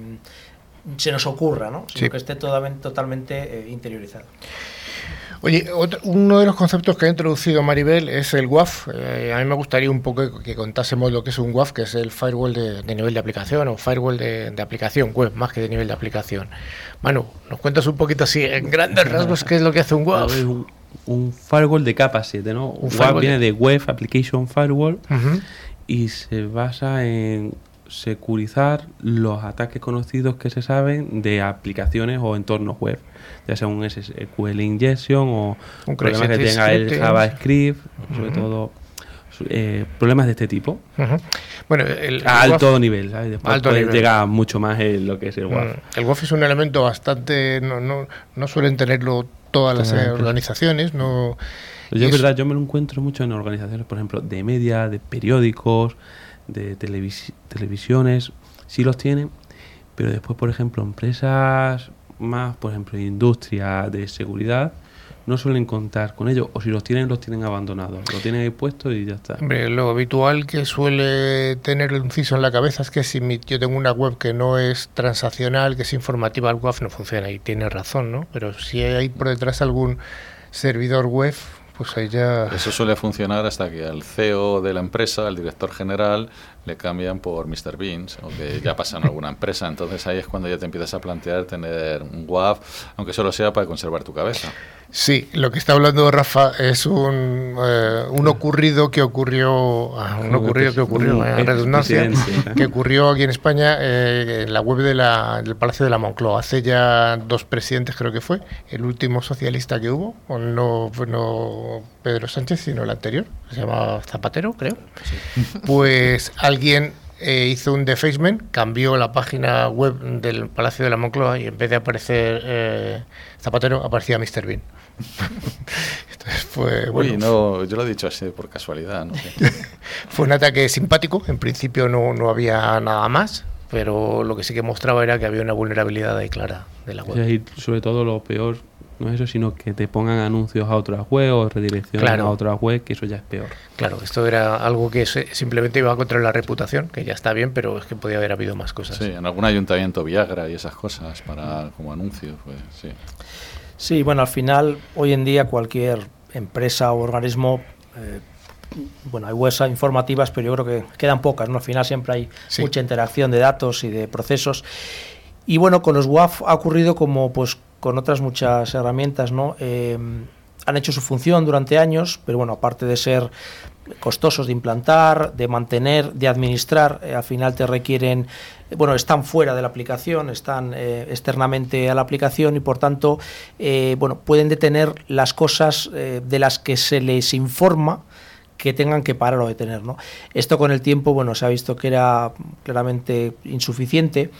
se nos ocurra, ¿no? sino que esté totalmente, totalmente interiorizado. Oye, uno de los conceptos que ha introducido Maribel es el WAF. Eh, a mí me gustaría un poco que contásemos lo que es un WAF, que es el firewall de, nivel de aplicación o firewall de, aplicación web, más que de nivel de aplicación. Manu, ¿nos cuentas un poquito así, en grandes rasgos, qué es lo que hace un WAF? un, firewall de capa 7, ¿no? Un WAF viene de Web Application Firewall y se basa en securizar los ataques conocidos que se saben de aplicaciones o entornos web ya sea un SQL injection o un problemas que tenga el JavaScript, sobre todo eh, problemas de este tipo. Bueno, el, a alto nivel, Después alto llega mucho más en lo que es el WAF. Mm, el WAF es un elemento bastante. No, no, no suelen tenerlo todas las organizaciones. No, yo, es verdad, yo me lo encuentro mucho en organizaciones, por ejemplo, de media, de periódicos, de televisiones. Sí los tienen, pero después, por ejemplo, empresas más, por ejemplo, industria de seguridad, no suelen contar con ellos, o si los tienen, los tienen abandonados, lo tienen ahí puesto y ya está. Hombre, lo habitual que suele tener un CISO en la cabeza es que si yo tengo una web que no es transaccional, que es informativa, el web no funciona, y tiene razón, ¿no? Pero si hay por detrás algún servidor web, pues ahí ya... Eso suele funcionar hasta que al CEO de la empresa, al director general, le cambian por Mr. Beans o que ya pasa en alguna empresa. Entonces ahí es cuando ya te empiezas a plantear tener un WAF, aunque solo sea para conservar tu cabeza. Sí, lo que está hablando Rafa es un, eh, un ocurrido que ocurrió, ah, un ocurrido que ocurrió, en redundancia, que ocurrió aquí en España eh, en la web de la, del Palacio de la Moncloa. Hace ya dos presidentes creo que fue, el último socialista que hubo, no, no Pedro Sánchez, sino el anterior, se llama Zapatero, creo. Pues alguien eh, hizo un defacement, cambió la página web del Palacio de la Moncloa y en vez de aparecer eh, Zapatero, aparecía Mr. Bean. Entonces fue, bueno, no, yo lo he dicho así por casualidad. fue un ataque simpático, en principio no, no había nada más, pero lo que sí que mostraba era que había una vulnerabilidad ahí clara de la web. Y sobre todo lo peor no es eso, sino que te pongan anuncios a otras web o redirecciones a otras web, que eso ya es peor. Claro, esto era algo que simplemente iba contra la reputación, que ya está bien, pero es que podía haber habido más cosas. Sí, en algún ayuntamiento Viagra y esas cosas para como anuncios, pues sí. Sí, bueno, al final, hoy en día cualquier empresa o organismo eh, bueno, hay webs informativas, pero yo creo que quedan pocas, ¿no? Al final siempre hay mucha interacción de datos y de procesos. Y bueno, con los WAF ha ocurrido como pues con otras muchas herramientas, ¿no? Eh, han hecho su función durante años, pero bueno, aparte de ser costosos de implantar, de mantener, de administrar, eh, al final te requieren, bueno, están fuera de la aplicación, están eh, externamente a la aplicación y por tanto, bueno, pueden detener las cosas de las que se les informa que tengan que parar o detener. ¿no? Esto con el tiempo bueno, se ha visto que era claramente insuficiente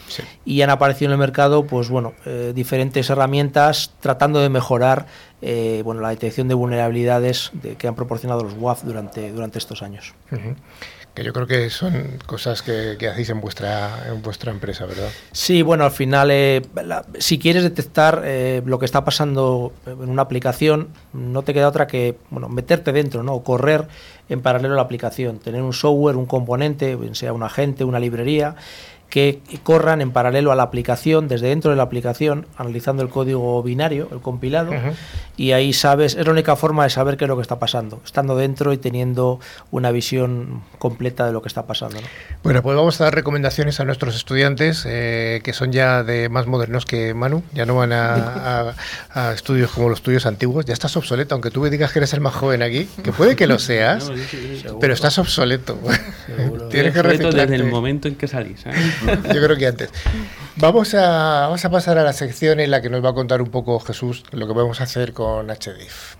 y han aparecido en el mercado pues, bueno, eh, diferentes herramientas tratando de mejorar eh, bueno, la detección de vulnerabilidades de, que han proporcionado los WAF durante, durante estos años que yo creo que son cosas que, hacéis en vuestra, en vuestra empresa, ¿verdad? Sí, bueno, al final, eh, si quieres detectar eh, lo que está pasando en una aplicación, no te queda otra que bueno, meterte dentro, ¿no? O correr en paralelo a la aplicación, tener un software, un componente, sea un agente, una librería, que corran en paralelo a la aplicación, desde dentro de la aplicación, analizando el código binario, el compilado, y ahí sabes, es la única forma de saber qué es lo que está pasando, estando dentro y teniendo una visión completa de lo que está pasando. Bueno, pues vamos a dar recomendaciones a nuestros estudiantes, eh, que son ya de más modernos que Manu, ya no van a, estudios como los tuyos antiguos, ya estás obsoleto, aunque tú me digas que eres el más joven aquí, que puede que lo seas, pero estás obsoleto. Tienes que desde el momento en que salís. ¿eh? Yo creo que antes. Vamos a, vamos a pasar a la sección en la que nos va a contar un poco Jesús lo que vamos a hacer con HDIF.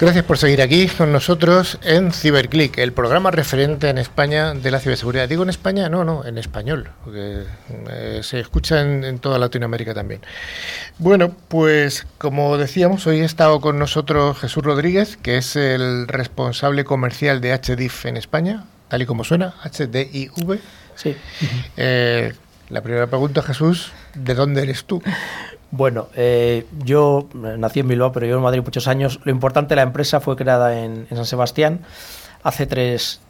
Gracias por seguir aquí con nosotros en CiberClick, el programa referente en España de la ciberseguridad. Digo en España, no, no, en español, porque eh, se escucha en, toda Latinoamérica también. Bueno, pues como decíamos, hoy ha estado con nosotros Jesús Rodríguez, que es el responsable comercial de HDIF en España, tal y como suena, HDIV. Sí. Eh, la primera pregunta, Jesús, ¿de dónde eres tú? Bueno, eh, yo nací en Bilbao, pero yo en Madrid muchos años. Lo importante, la empresa fue creada en, San Sebastián hace tres,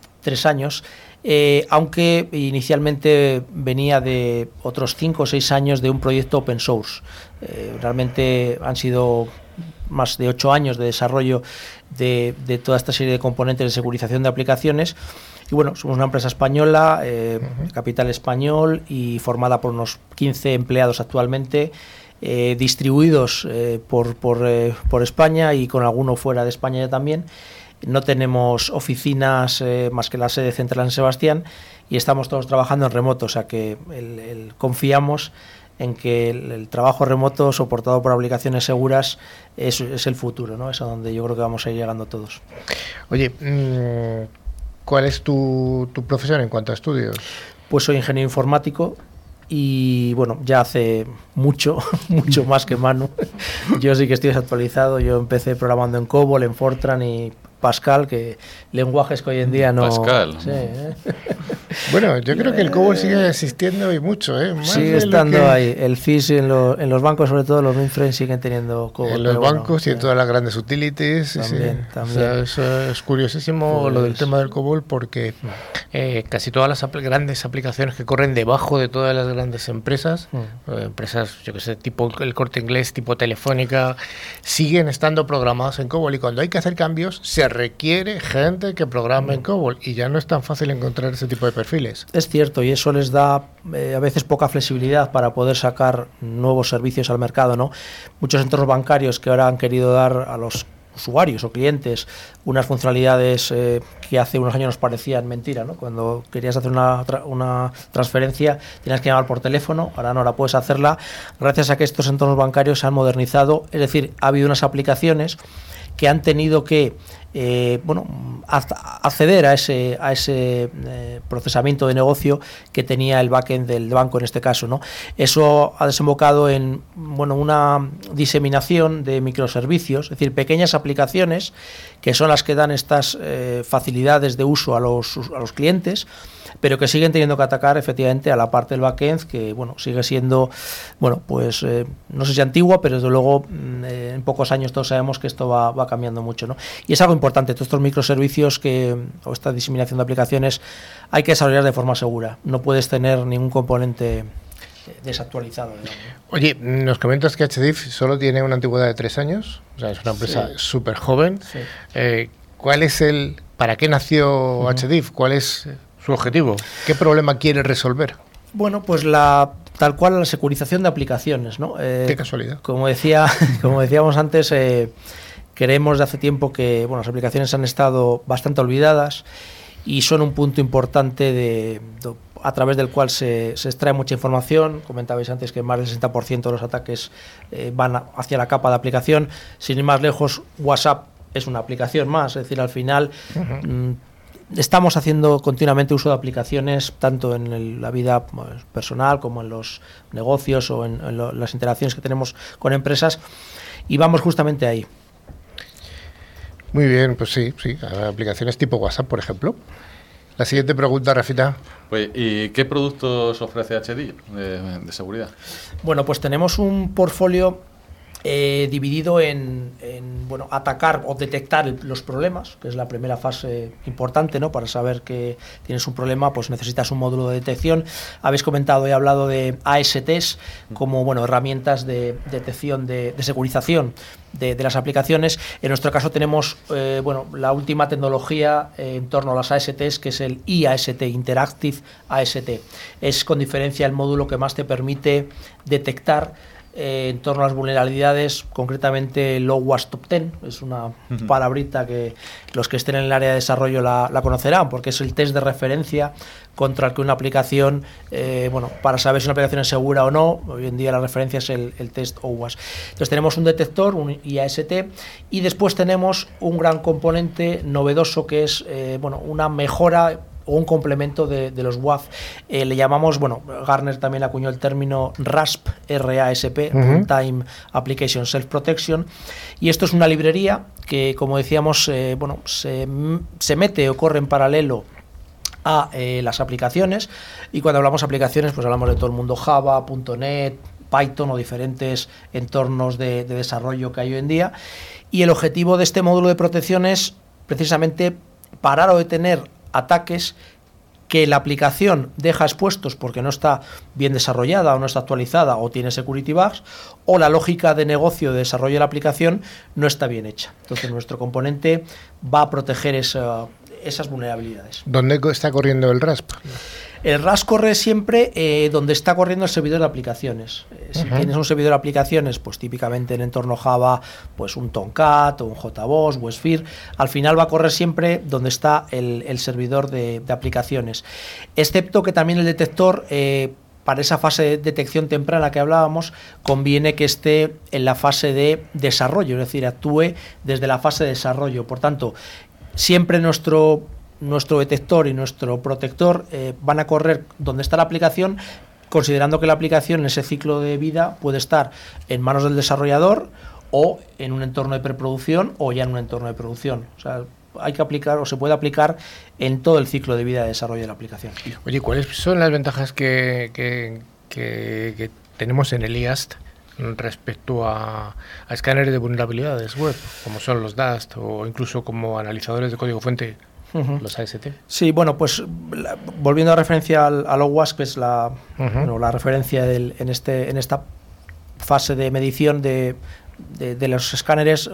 años, eh, aunque inicialmente venía de otros cinco o seis años de un proyecto open source. Eh, realmente han sido más de ocho años de desarrollo de, toda esta serie de componentes de securización de aplicaciones. Y bueno, somos una empresa española, capital español y formada por unos 15 empleados actualmente. Eh, distribuidos eh, por, eh, por, España y con alguno fuera de España también. No tenemos oficinas más que la sede central en Sebastián y estamos todos trabajando en remoto, o sea que confiamos en que el, trabajo remoto soportado por aplicaciones seguras es, es, el futuro, ¿no? es a donde yo creo que vamos a ir llegando todos. Oye, mm, ¿cuál es tu, tu profesión en cuanto a estudios? Pues soy ingeniero informático, y bueno, ya hace mucho, mucho más que Manu. Yo sí que estoy desactualizado, yo empecé programando en COBOL, en Fortran y Pascal, que lenguajes que hoy en día no... Pascal. ¿eh? Bueno, yo creo que el COBOL sigue existiendo y mucho, ¿eh? sigue estando ahí. El FIS en, en, los bancos, sobre todo los mainframes, siguen teniendo COBOL. En los bancos y en todas las grandes utilities. También, también. eso es curiosísimo lo del pues tema del COBOL porque eh, casi todas las grandes aplicaciones que corren debajo de todas las grandes empresas, mm. eh, empresas, yo que sé, tipo el corte inglés, tipo telefónica, siguen estando programadas en COBOL y cuando hay que hacer cambios se requiere gente que programe en mm. COBOL y ya no es tan fácil encontrar ese tipo de Es cierto, y eso les da eh, a veces poca flexibilidad para poder sacar nuevos servicios al mercado. ¿no? Muchos entornos bancarios que ahora han querido dar a los usuarios o clientes unas funcionalidades eh, que hace unos años nos parecían mentira. ¿no? Cuando querías hacer una, una transferencia tenías que llamar por teléfono, ahora no la puedes hacerla gracias a que estos entornos bancarios se han modernizado, es decir, ha habido unas aplicaciones que han tenido que eh, bueno, acceder a ese, a ese eh, procesamiento de negocio que tenía el backend del banco en este caso. ¿no? Eso ha desembocado en bueno, una diseminación de microservicios, es decir, pequeñas aplicaciones que son las que dan estas eh, facilidades de uso a los, a los clientes pero que siguen teniendo que atacar efectivamente a la parte del backend que bueno sigue siendo bueno pues no sé si antigua pero desde luego mm, en pocos años todos sabemos que esto va, va, cambiando mucho. ¿no? Y es algo importante, todos estos microservicios que, o esta diseminación de aplicaciones hay que desarrollar de forma segura. No puedes tener ningún componente desactualizado. Oye, nos comentas que HDIF solo tiene una antigüedad de tres años, o sea, es una empresa súper joven. Eh, ¿Cuál es el, para qué nació HDIF? ¿Cuál es su objetivo? ¿Qué problema quiere resolver? Bueno, pues la tal cual la securización de aplicaciones, ¿no? Eh, qué casualidad. Como decía, como decíamos antes, eh, creemos de hace tiempo que bueno, las aplicaciones han estado bastante olvidadas y son un punto importante de, a través del cual se, extrae mucha información. Comentabais antes que más del 60% de los ataques eh, van hacia la capa de aplicación. Sin ir más lejos, WhatsApp es una aplicación más, es decir, al final mm, estamos haciendo continuamente uso de aplicaciones tanto en la vida pues, personal como en los negocios o en, las interacciones que tenemos con empresas y vamos justamente ahí. Muy bien, pues sí, sí, aplicaciones tipo WhatsApp, por ejemplo. La siguiente pregunta, Rafita. Pues, ¿Y qué productos ofrece HDI de seguridad? Bueno, pues tenemos un portfolio eh, dividido en, bueno, atacar o detectar los problemas, que es la primera fase importante, ¿no? Para saber que tienes un problema, pues necesitas un módulo de detección. Habéis comentado y hablado de ASTs como, bueno, herramientas de detección de, de securización de, las aplicaciones. En nuestro caso tenemos, eh, bueno, la última tecnología eh, en torno a las ASTs, que es el IAST, Interactive AST. Es con diferencia el módulo que más te permite detectar eh, en torno a las vulnerabilidades, concretamente Low Was Top 10, es una palabrita que los que estén en el área de desarrollo la, conocerán, porque es el test de referencia contra el que una aplicación, eh, bueno, para saber si una aplicación es segura o no, hoy en día la referencia es el, test OWASP. Entonces tenemos un detector, un IAST, y después tenemos un gran componente novedoso que es, eh, bueno, una mejora o un complemento de, los WAF. Eh, le llamamos, bueno, Garner también acuñó el término RASP, RASP, Time Application Self Protection, y esto es una librería que, como decíamos, eh, bueno, se, mete o corre en paralelo a eh, las aplicaciones. Y cuando hablamos de aplicaciones pues hablamos de todo el mundo Java, .NET, Python o diferentes entornos de, de desarrollo que hay hoy en día. Y el objetivo de este módulo de protección es precisamente parar o detener ataques que la aplicación deja expuestos porque no está bien desarrollada o no está actualizada o tiene security bugs, o la lógica de negocio de desarrollo de la aplicación no está bien hecha. Entonces nuestro componente va a proteger esas vulnerabilidades. ¿Dónde está corriendo el RASP? El RAS corre siempre eh, donde está corriendo el servidor de aplicaciones. Eh, si tienes un servidor de aplicaciones, pues típicamente en entorno Java, pues un Tomcat o un JBoss, WebSphere, al final va a correr siempre donde está el, servidor de, aplicaciones. Excepto que también el detector... Eh, para esa fase de detección temprana que hablábamos, conviene que esté en la fase de desarrollo, es decir, actúe desde la fase de desarrollo. Por tanto, siempre nuestro nuestro detector y nuestro protector eh, van a correr donde está la aplicación, considerando que la aplicación en ese ciclo de vida puede estar en manos del desarrollador o en un entorno de preproducción o ya en un entorno de producción. O sea, hay que aplicar o se puede aplicar en todo el ciclo de vida de desarrollo de la aplicación. Oye, ¿cuáles son las ventajas que, que, tenemos en el IAST respecto a, a escáneres de vulnerabilidades web, como son los DAST o incluso como analizadores de código fuente los AST. Sí, bueno, pues volviendo a referencia al, al OWASP, que es la, la referencia en, este, en esta fase de medición de, de, los escáneres,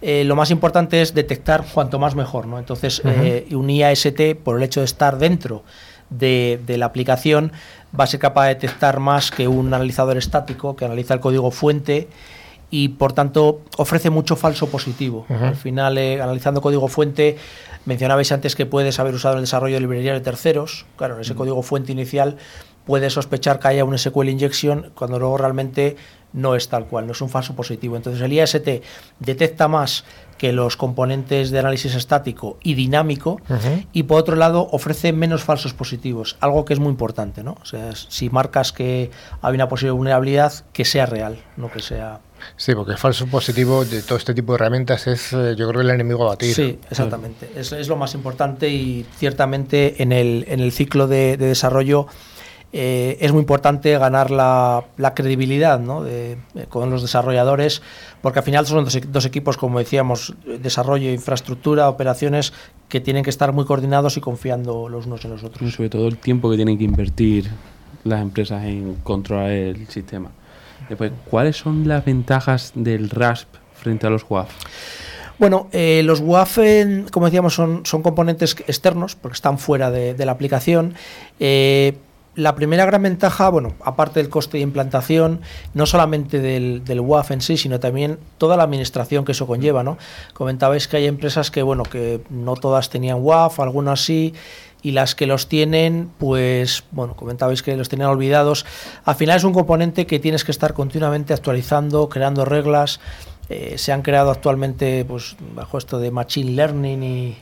eh, lo más importante es detectar cuanto más mejor. ¿no? Entonces, eh, un IAST, por el hecho de estar dentro de, de, la aplicación, va a ser capaz de detectar más que un analizador estático que analiza el código fuente y por tanto ofrece mucho falso positivo. Al final, eh, analizando código fuente, mencionabais antes que puedes haber usado el desarrollo de librerías de terceros. Claro, en ese código fuente inicial puedes sospechar que haya un SQL injection cuando luego realmente no es tal cual, no es un falso positivo. Entonces el IAST detecta más que los componentes de análisis estático y dinámico y por otro lado ofrece menos falsos positivos, algo que es muy importante, ¿no? O sea, si marcas que hay una posible vulnerabilidad, que sea real, no que sea Sí, porque el falso positivo de todo este tipo de herramientas es, eh, yo creo, el enemigo a batir. Sí, exactamente. Es, lo más importante y ciertamente en el, en el ciclo de, desarrollo eh, es muy importante ganar la, credibilidad con los desarrolladores, porque al final son dos, equipos, como decíamos, desarrollo, infraestructura, operaciones, que tienen que estar muy coordinados y confiando los unos en los otros. Y sobre todo el tiempo que tienen que invertir las empresas en controlar el sistema. ¿Cuáles son las ventajas del RASP frente a los WAF? Bueno, eh, los WAF, como decíamos, son, son componentes externos porque están fuera de, la aplicación. Eh, la primera gran ventaja, bueno, aparte del coste de implantación, no solamente del, del, WAF en sí, sino también toda la administración que eso conlleva, ¿no? Comentabais que hay empresas que, bueno, que no todas tenían WAF, algunas sí, y las que los tienen, pues, bueno, comentabais que los tenían olvidados. Al final es un componente que tienes que estar continuamente actualizando, creando reglas, eh, se han creado actualmente, pues, bajo esto de Machine Learning y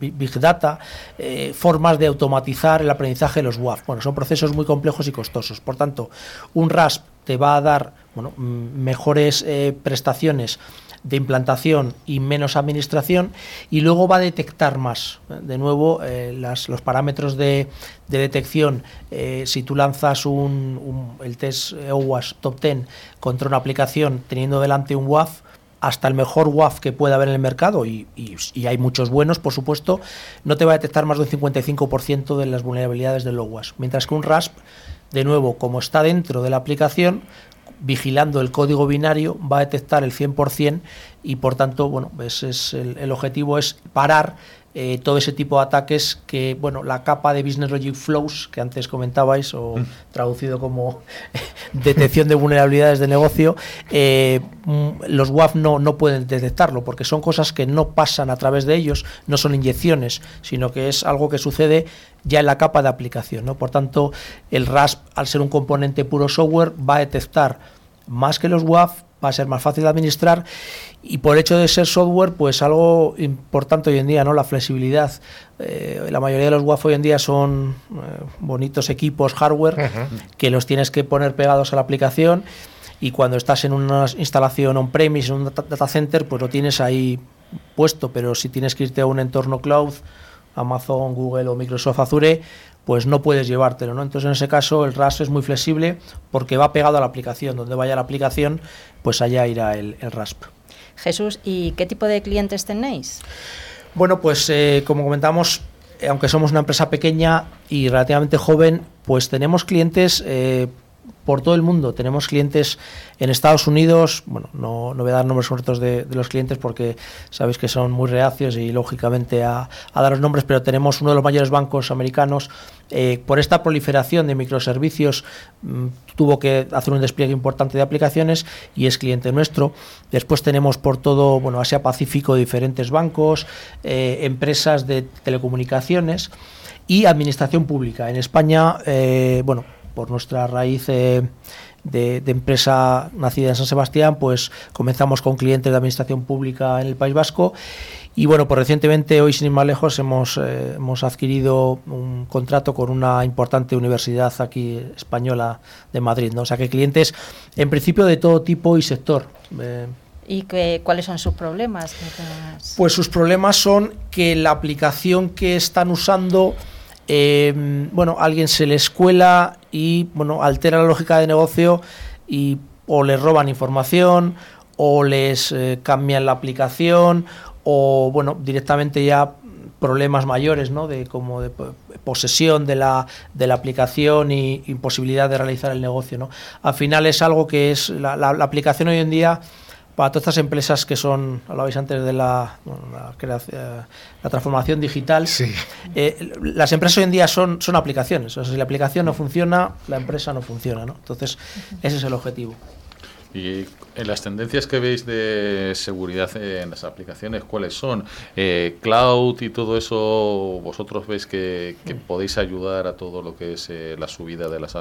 Big Data, eh, formas de automatizar el aprendizaje de los WAF. Bueno, son procesos muy complejos y costosos. Por tanto, un RASP te va a dar bueno, mejores eh, prestaciones de implantación y menos administración y luego va a detectar más. De nuevo, eh, los parámetros de, detección, eh, si tú lanzas un, el test OWASP Top 10 contra una aplicación teniendo delante un WAF, hasta el mejor WAF que pueda haber en el mercado, y, hay muchos buenos, por supuesto, no te va a detectar más del 55% de las vulnerabilidades del OWASP. Mientras que un RASP, de nuevo, como está dentro de la aplicación, vigilando el código binario, va a detectar el 100% y por tanto, bueno, ese es el, objetivo es parar eh, todo ese tipo de ataques que, bueno, la capa de Business Logic Flows que antes comentabais o mm. traducido como detección de vulnerabilidades de negocio, eh, mm, los WAF no, no pueden detectarlo porque son cosas que no pasan a través de ellos, no son inyecciones, sino que es algo que sucede ya en la capa de aplicación. ¿no? Por tanto, el RASP, al ser un componente puro software, va a detectar más que los WAF, va a ser más fácil de administrar y por hecho de ser software, pues algo importante hoy en día, ¿no? La flexibilidad. Eh, la mayoría de los WAF hoy en día son eh, bonitos equipos hardware que los tienes que poner pegados a la aplicación y cuando estás en una instalación on-premise, en un data center, pues lo tienes ahí puesto, pero si tienes que irte a un entorno cloud, Amazon, Google o Microsoft Azure, pues no puedes llevártelo, ¿no? Entonces en ese caso el RAS es muy flexible porque va pegado a la aplicación, donde vaya la aplicación, pues allá irá el, RASP. Jesús, ¿y qué tipo de clientes tenéis? Bueno, pues eh, como comentamos, eh, aunque somos una empresa pequeña y relativamente joven, pues tenemos clientes eh, por todo el mundo. Tenemos clientes en Estados Unidos, bueno, no, no voy a dar nombres concretos de, los clientes porque sabéis que son muy reacios y lógicamente a, a dar los nombres, pero tenemos uno de los mayores bancos americanos. Eh, por esta proliferación de microservicios mm, tuvo que hacer un despliegue importante de aplicaciones y es cliente nuestro. Después tenemos por todo bueno, Asia Pacífico diferentes bancos, eh, empresas de telecomunicaciones y administración pública. En España, eh, bueno, por nuestra raíz de, empresa nacida en San Sebastián, pues comenzamos con clientes de administración pública en el País Vasco y bueno, pues recientemente, hoy sin ir más lejos, hemos, eh, hemos adquirido un contrato con una importante universidad aquí española de Madrid, ¿no? O sea que clientes en principio de todo tipo y sector. Eh, ¿Y que, cuáles son sus problemas? Pues sus problemas son que la aplicación que están usando eh, bueno, alguien se les cuela y bueno, altera la lógica de negocio y o les roban información o les eh, cambian la aplicación o bueno, directamente ya problemas mayores, ¿no? De como de posesión de la, de la aplicación y imposibilidad de realizar el negocio, ¿no? Al final es algo que es la, la aplicación hoy en día para todas estas empresas que son, hablabais antes de la, la, la transformación digital, eh, las empresas hoy en día son, son aplicaciones. O sea, si la aplicación no funciona, la empresa no funciona. ¿no? Entonces, ese es el objetivo. Y en las tendencias que veis de seguridad en las aplicaciones, ¿cuáles son? Eh, cloud y todo eso, ¿vosotros veis que, podéis ayudar a todo lo que es eh, la subida de las,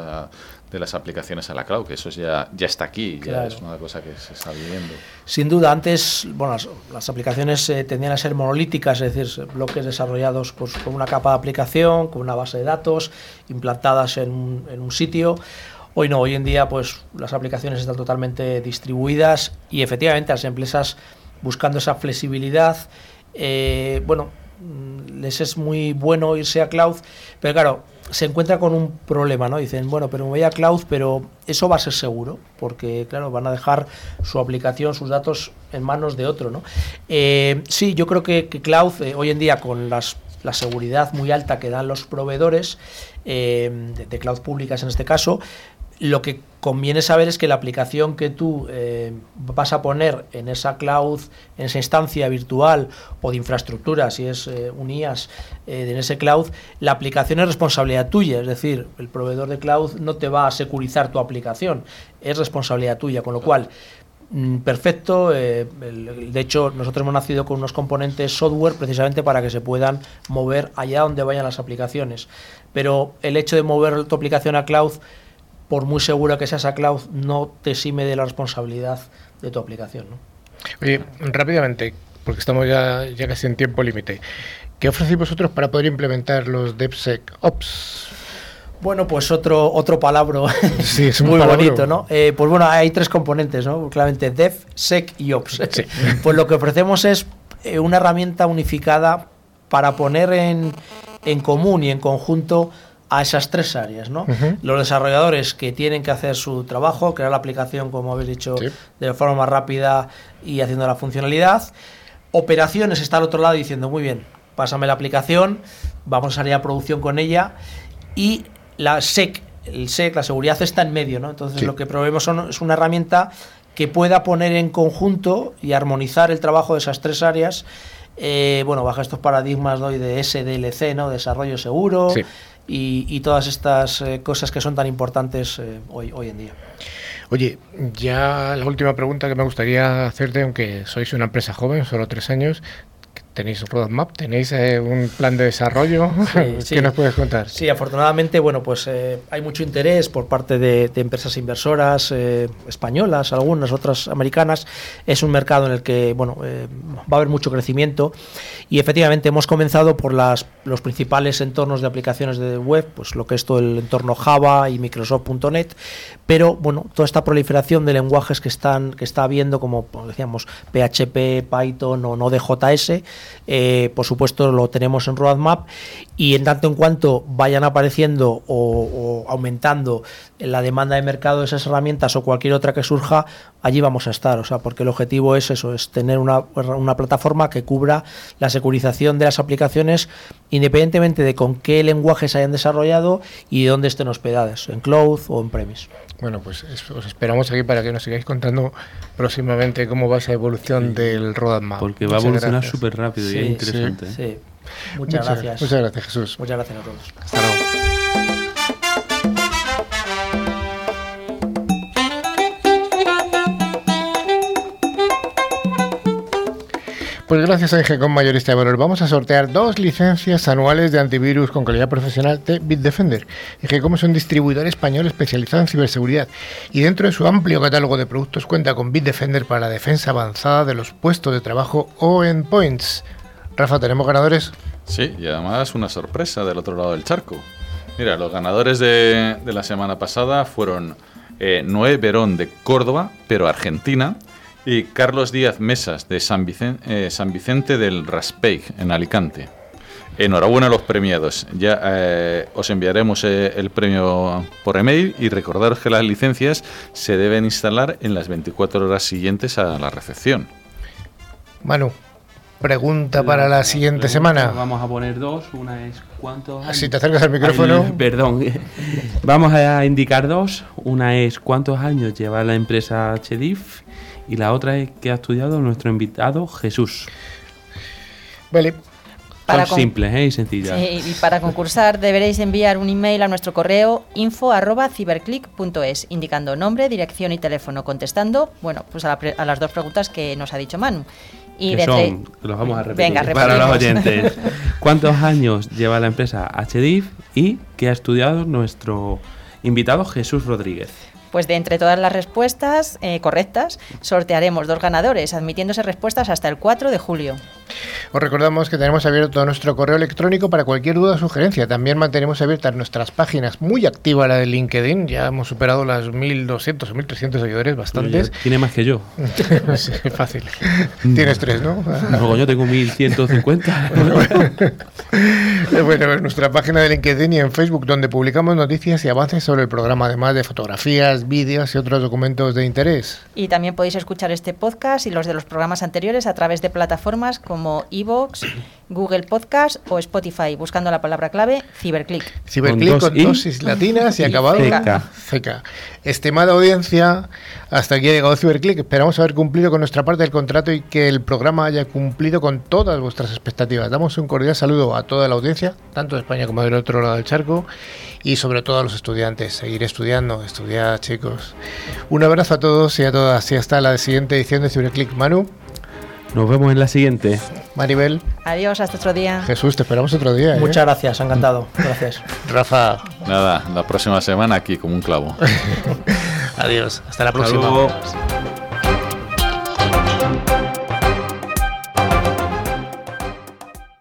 de las aplicaciones a la cloud? Que eso ya, ya está aquí, ya es una cosa que se está viviendo. Sin duda, antes bueno, las, aplicaciones eh, tendían a ser monolíticas, es decir, bloques desarrollados pues, con una capa de aplicación, con una base de datos, implantadas en en un sitio. Hoy no, hoy en día pues las aplicaciones están totalmente distribuidas y efectivamente las empresas buscando esa flexibilidad, eh, bueno, mm, les es muy bueno irse a cloud, pero claro, se encuentra con un problema, ¿no? Dicen, bueno, pero me voy a cloud, pero eso va a ser seguro, porque claro, van a dejar su aplicación, sus datos en manos de otro, ¿no? Eh, sí, yo creo que, cloud eh, hoy en día con las, la seguridad muy alta que dan los proveedores de, de cloud públicas en este caso, lo que conviene saber es que la aplicación que tú eh, vas a poner en esa cloud, en esa instancia virtual o de infraestructura, si es eh, un eh, en ese cloud, la aplicación es responsabilidad tuya. Es decir, el proveedor de cloud no te va a securizar tu aplicación, es responsabilidad tuya. Con lo cual, mm, perfecto. de hecho, nosotros hemos nacido con unos componentes software precisamente para que se puedan mover allá donde vayan las aplicaciones. Pero el hecho de mover tu aplicación a cloud por muy segura que sea esa cloud, no te exime de la responsabilidad de tu aplicación. ¿no? Oye, rápidamente, porque estamos ya, ya casi en tiempo límite, ¿qué ofrecéis vosotros para poder implementar los DevSecOps? Bueno, pues otro otro palabra sí, es muy bonito, ¿no? Eh, pues bueno, hay tres componentes, ¿no? Claramente Dev, Sec y Ops. pues lo que ofrecemos es eh, una herramienta unificada para poner en, en común y en conjunto a esas tres áreas, ¿no? Los desarrolladores que tienen que hacer su trabajo, crear la aplicación, como habéis dicho, de forma más rápida y haciendo la funcionalidad. Operaciones está al otro lado diciendo, muy bien, pásame la aplicación, vamos a salir a producción con ella. Y la SEC, el SEC, la seguridad está en medio, ¿no? Entonces lo que proveemos es una herramienta que pueda poner en conjunto y armonizar el trabajo de esas tres áreas. Eh, bueno, bajo estos paradigmas ¿no? de SDLC, ¿no? Desarrollo seguro, y, todas estas eh, cosas que son tan importantes eh, hoy, hoy en día. Oye, ya la última pregunta que me gustaría hacerte, aunque sois una empresa joven, solo tres años, ¿Tenéis un roadmap? ¿Tenéis eh, un plan de desarrollo? ¿Qué nos puedes contar? Sí, afortunadamente, bueno, pues eh, hay mucho interés por parte de, empresas inversoras eh, españolas, algunas otras americanas. Es un mercado en el que, bueno, va a haber mucho crecimiento y efectivamente hemos comenzado por las, los principales entornos de aplicaciones de web, pues lo que es todo el entorno Java y Microsoft.net, pero bueno, toda esta proliferación de lenguajes que están que está habiendo, como decíamos, PHP, Python o Node.js, eh, por supuesto lo tenemos en roadmap y en tanto en cuanto vayan apareciendo o, aumentando la demanda de mercado de esas herramientas o cualquier otra que surja, allí vamos a estar, o sea, porque el objetivo es eso, es tener una, plataforma que cubra la securización de las aplicaciones independientemente de con qué lenguajes hayan desarrollado y de dónde estén hospedadas, en cloud o en premise. Bueno, pues os esperamos aquí para que nos sigáis contando próximamente cómo va esa evolución del roadmap. Porque va a evolucionar súper rápido y es interesante. Sí, ¿eh? Muchas, gracias. Muchas gracias, Jesús. Muchas gracias a todos. Hasta luego. Pues gracias a Ingecom Mayorista de Valor vamos a sortear dos licencias anuales de antivirus con calidad profesional de Bitdefender. Ingecom es un distribuidor español especializado en ciberseguridad y dentro de su amplio catálogo de productos cuenta con Bitdefender para la defensa avanzada de los puestos de trabajo o endpoints. Rafa, ¿tenemos ganadores? Sí, y además una sorpresa del otro lado del charco. Mira, los ganadores de, la semana pasada fueron eh, Noé Verón de Córdoba, pero Argentina, y Carlos Díaz Mesas, de San Vicente, eh, San Vicente del Raspeig, en Alicante. Enhorabuena a los premiados. Ya eh, os enviaremos eh, el premio por email y recordaros que las licencias se deben instalar en las 24 horas siguientes a la recepción. Manu, pregunta para la, siguiente semana. Vamos a poner dos. Una es cuántos años. Si te acercas al micrófono. perdón. vamos a indicar dos. Una es cuántos años lleva la empresa Chedif y la otra es que ha estudiado nuestro invitado Jesús. Vale. Para Son simples ¿eh? y sencillas. y para concursar deberéis enviar un email a nuestro correo info.ciberclick.es indicando nombre, dirección y teléfono, contestando bueno, pues a, las dos preguntas que nos ha dicho Manu. Y que son, los vamos a repetir para los oyentes. ¿Cuántos años lleva la empresa HDIF y qué ha estudiado nuestro invitado Jesús Rodríguez? Pues de entre todas las respuestas eh, correctas, sortearemos dos ganadores, admitiéndose respuestas hasta el 4 de julio. Os recordamos que tenemos abierto nuestro correo electrónico para cualquier duda o sugerencia. También mantenemos abiertas nuestras páginas, muy activa la de LinkedIn. Ya hemos superado las 1.200 o 1.300 seguidores, bastantes. Tiene más que yo. sí, fácil. Tienes tres, ¿no? Luego yo tengo 1.150. bueno, en nuestra página de LinkedIn y en Facebook, donde publicamos noticias y avances sobre el programa, además de fotografías, vídeos y otros documentos de interés. Y también podéis escuchar este podcast y los de los programas anteriores a través de plataformas como iVoox, Google Podcast o Spotify, buscando la palabra clave Ciberclick. Ciberclick con, dosis latinas y, acabado ceca. Estimada audiencia, hasta aquí ha llegado Ciberclick. Esperamos haber cumplido con nuestra parte del contrato y que el programa haya cumplido con todas vuestras expectativas. Damos un cordial saludo a toda la audiencia, tanto de España como del otro lado del charco, y sobre todo a los estudiantes. Seguir estudiando, estudiar, chicos. Un abrazo a todos y a todas y hasta la siguiente edición de Ciberclick. Manu, Nos vemos en la siguiente. Maribel, Adiós, hasta otro día. Jesús, te esperamos otro día. ¿eh? Muchas gracias, encantado. Gracias. Rafa, Nada, la próxima semana aquí como un clavo. adiós. Hasta la Hasta próxima. luego.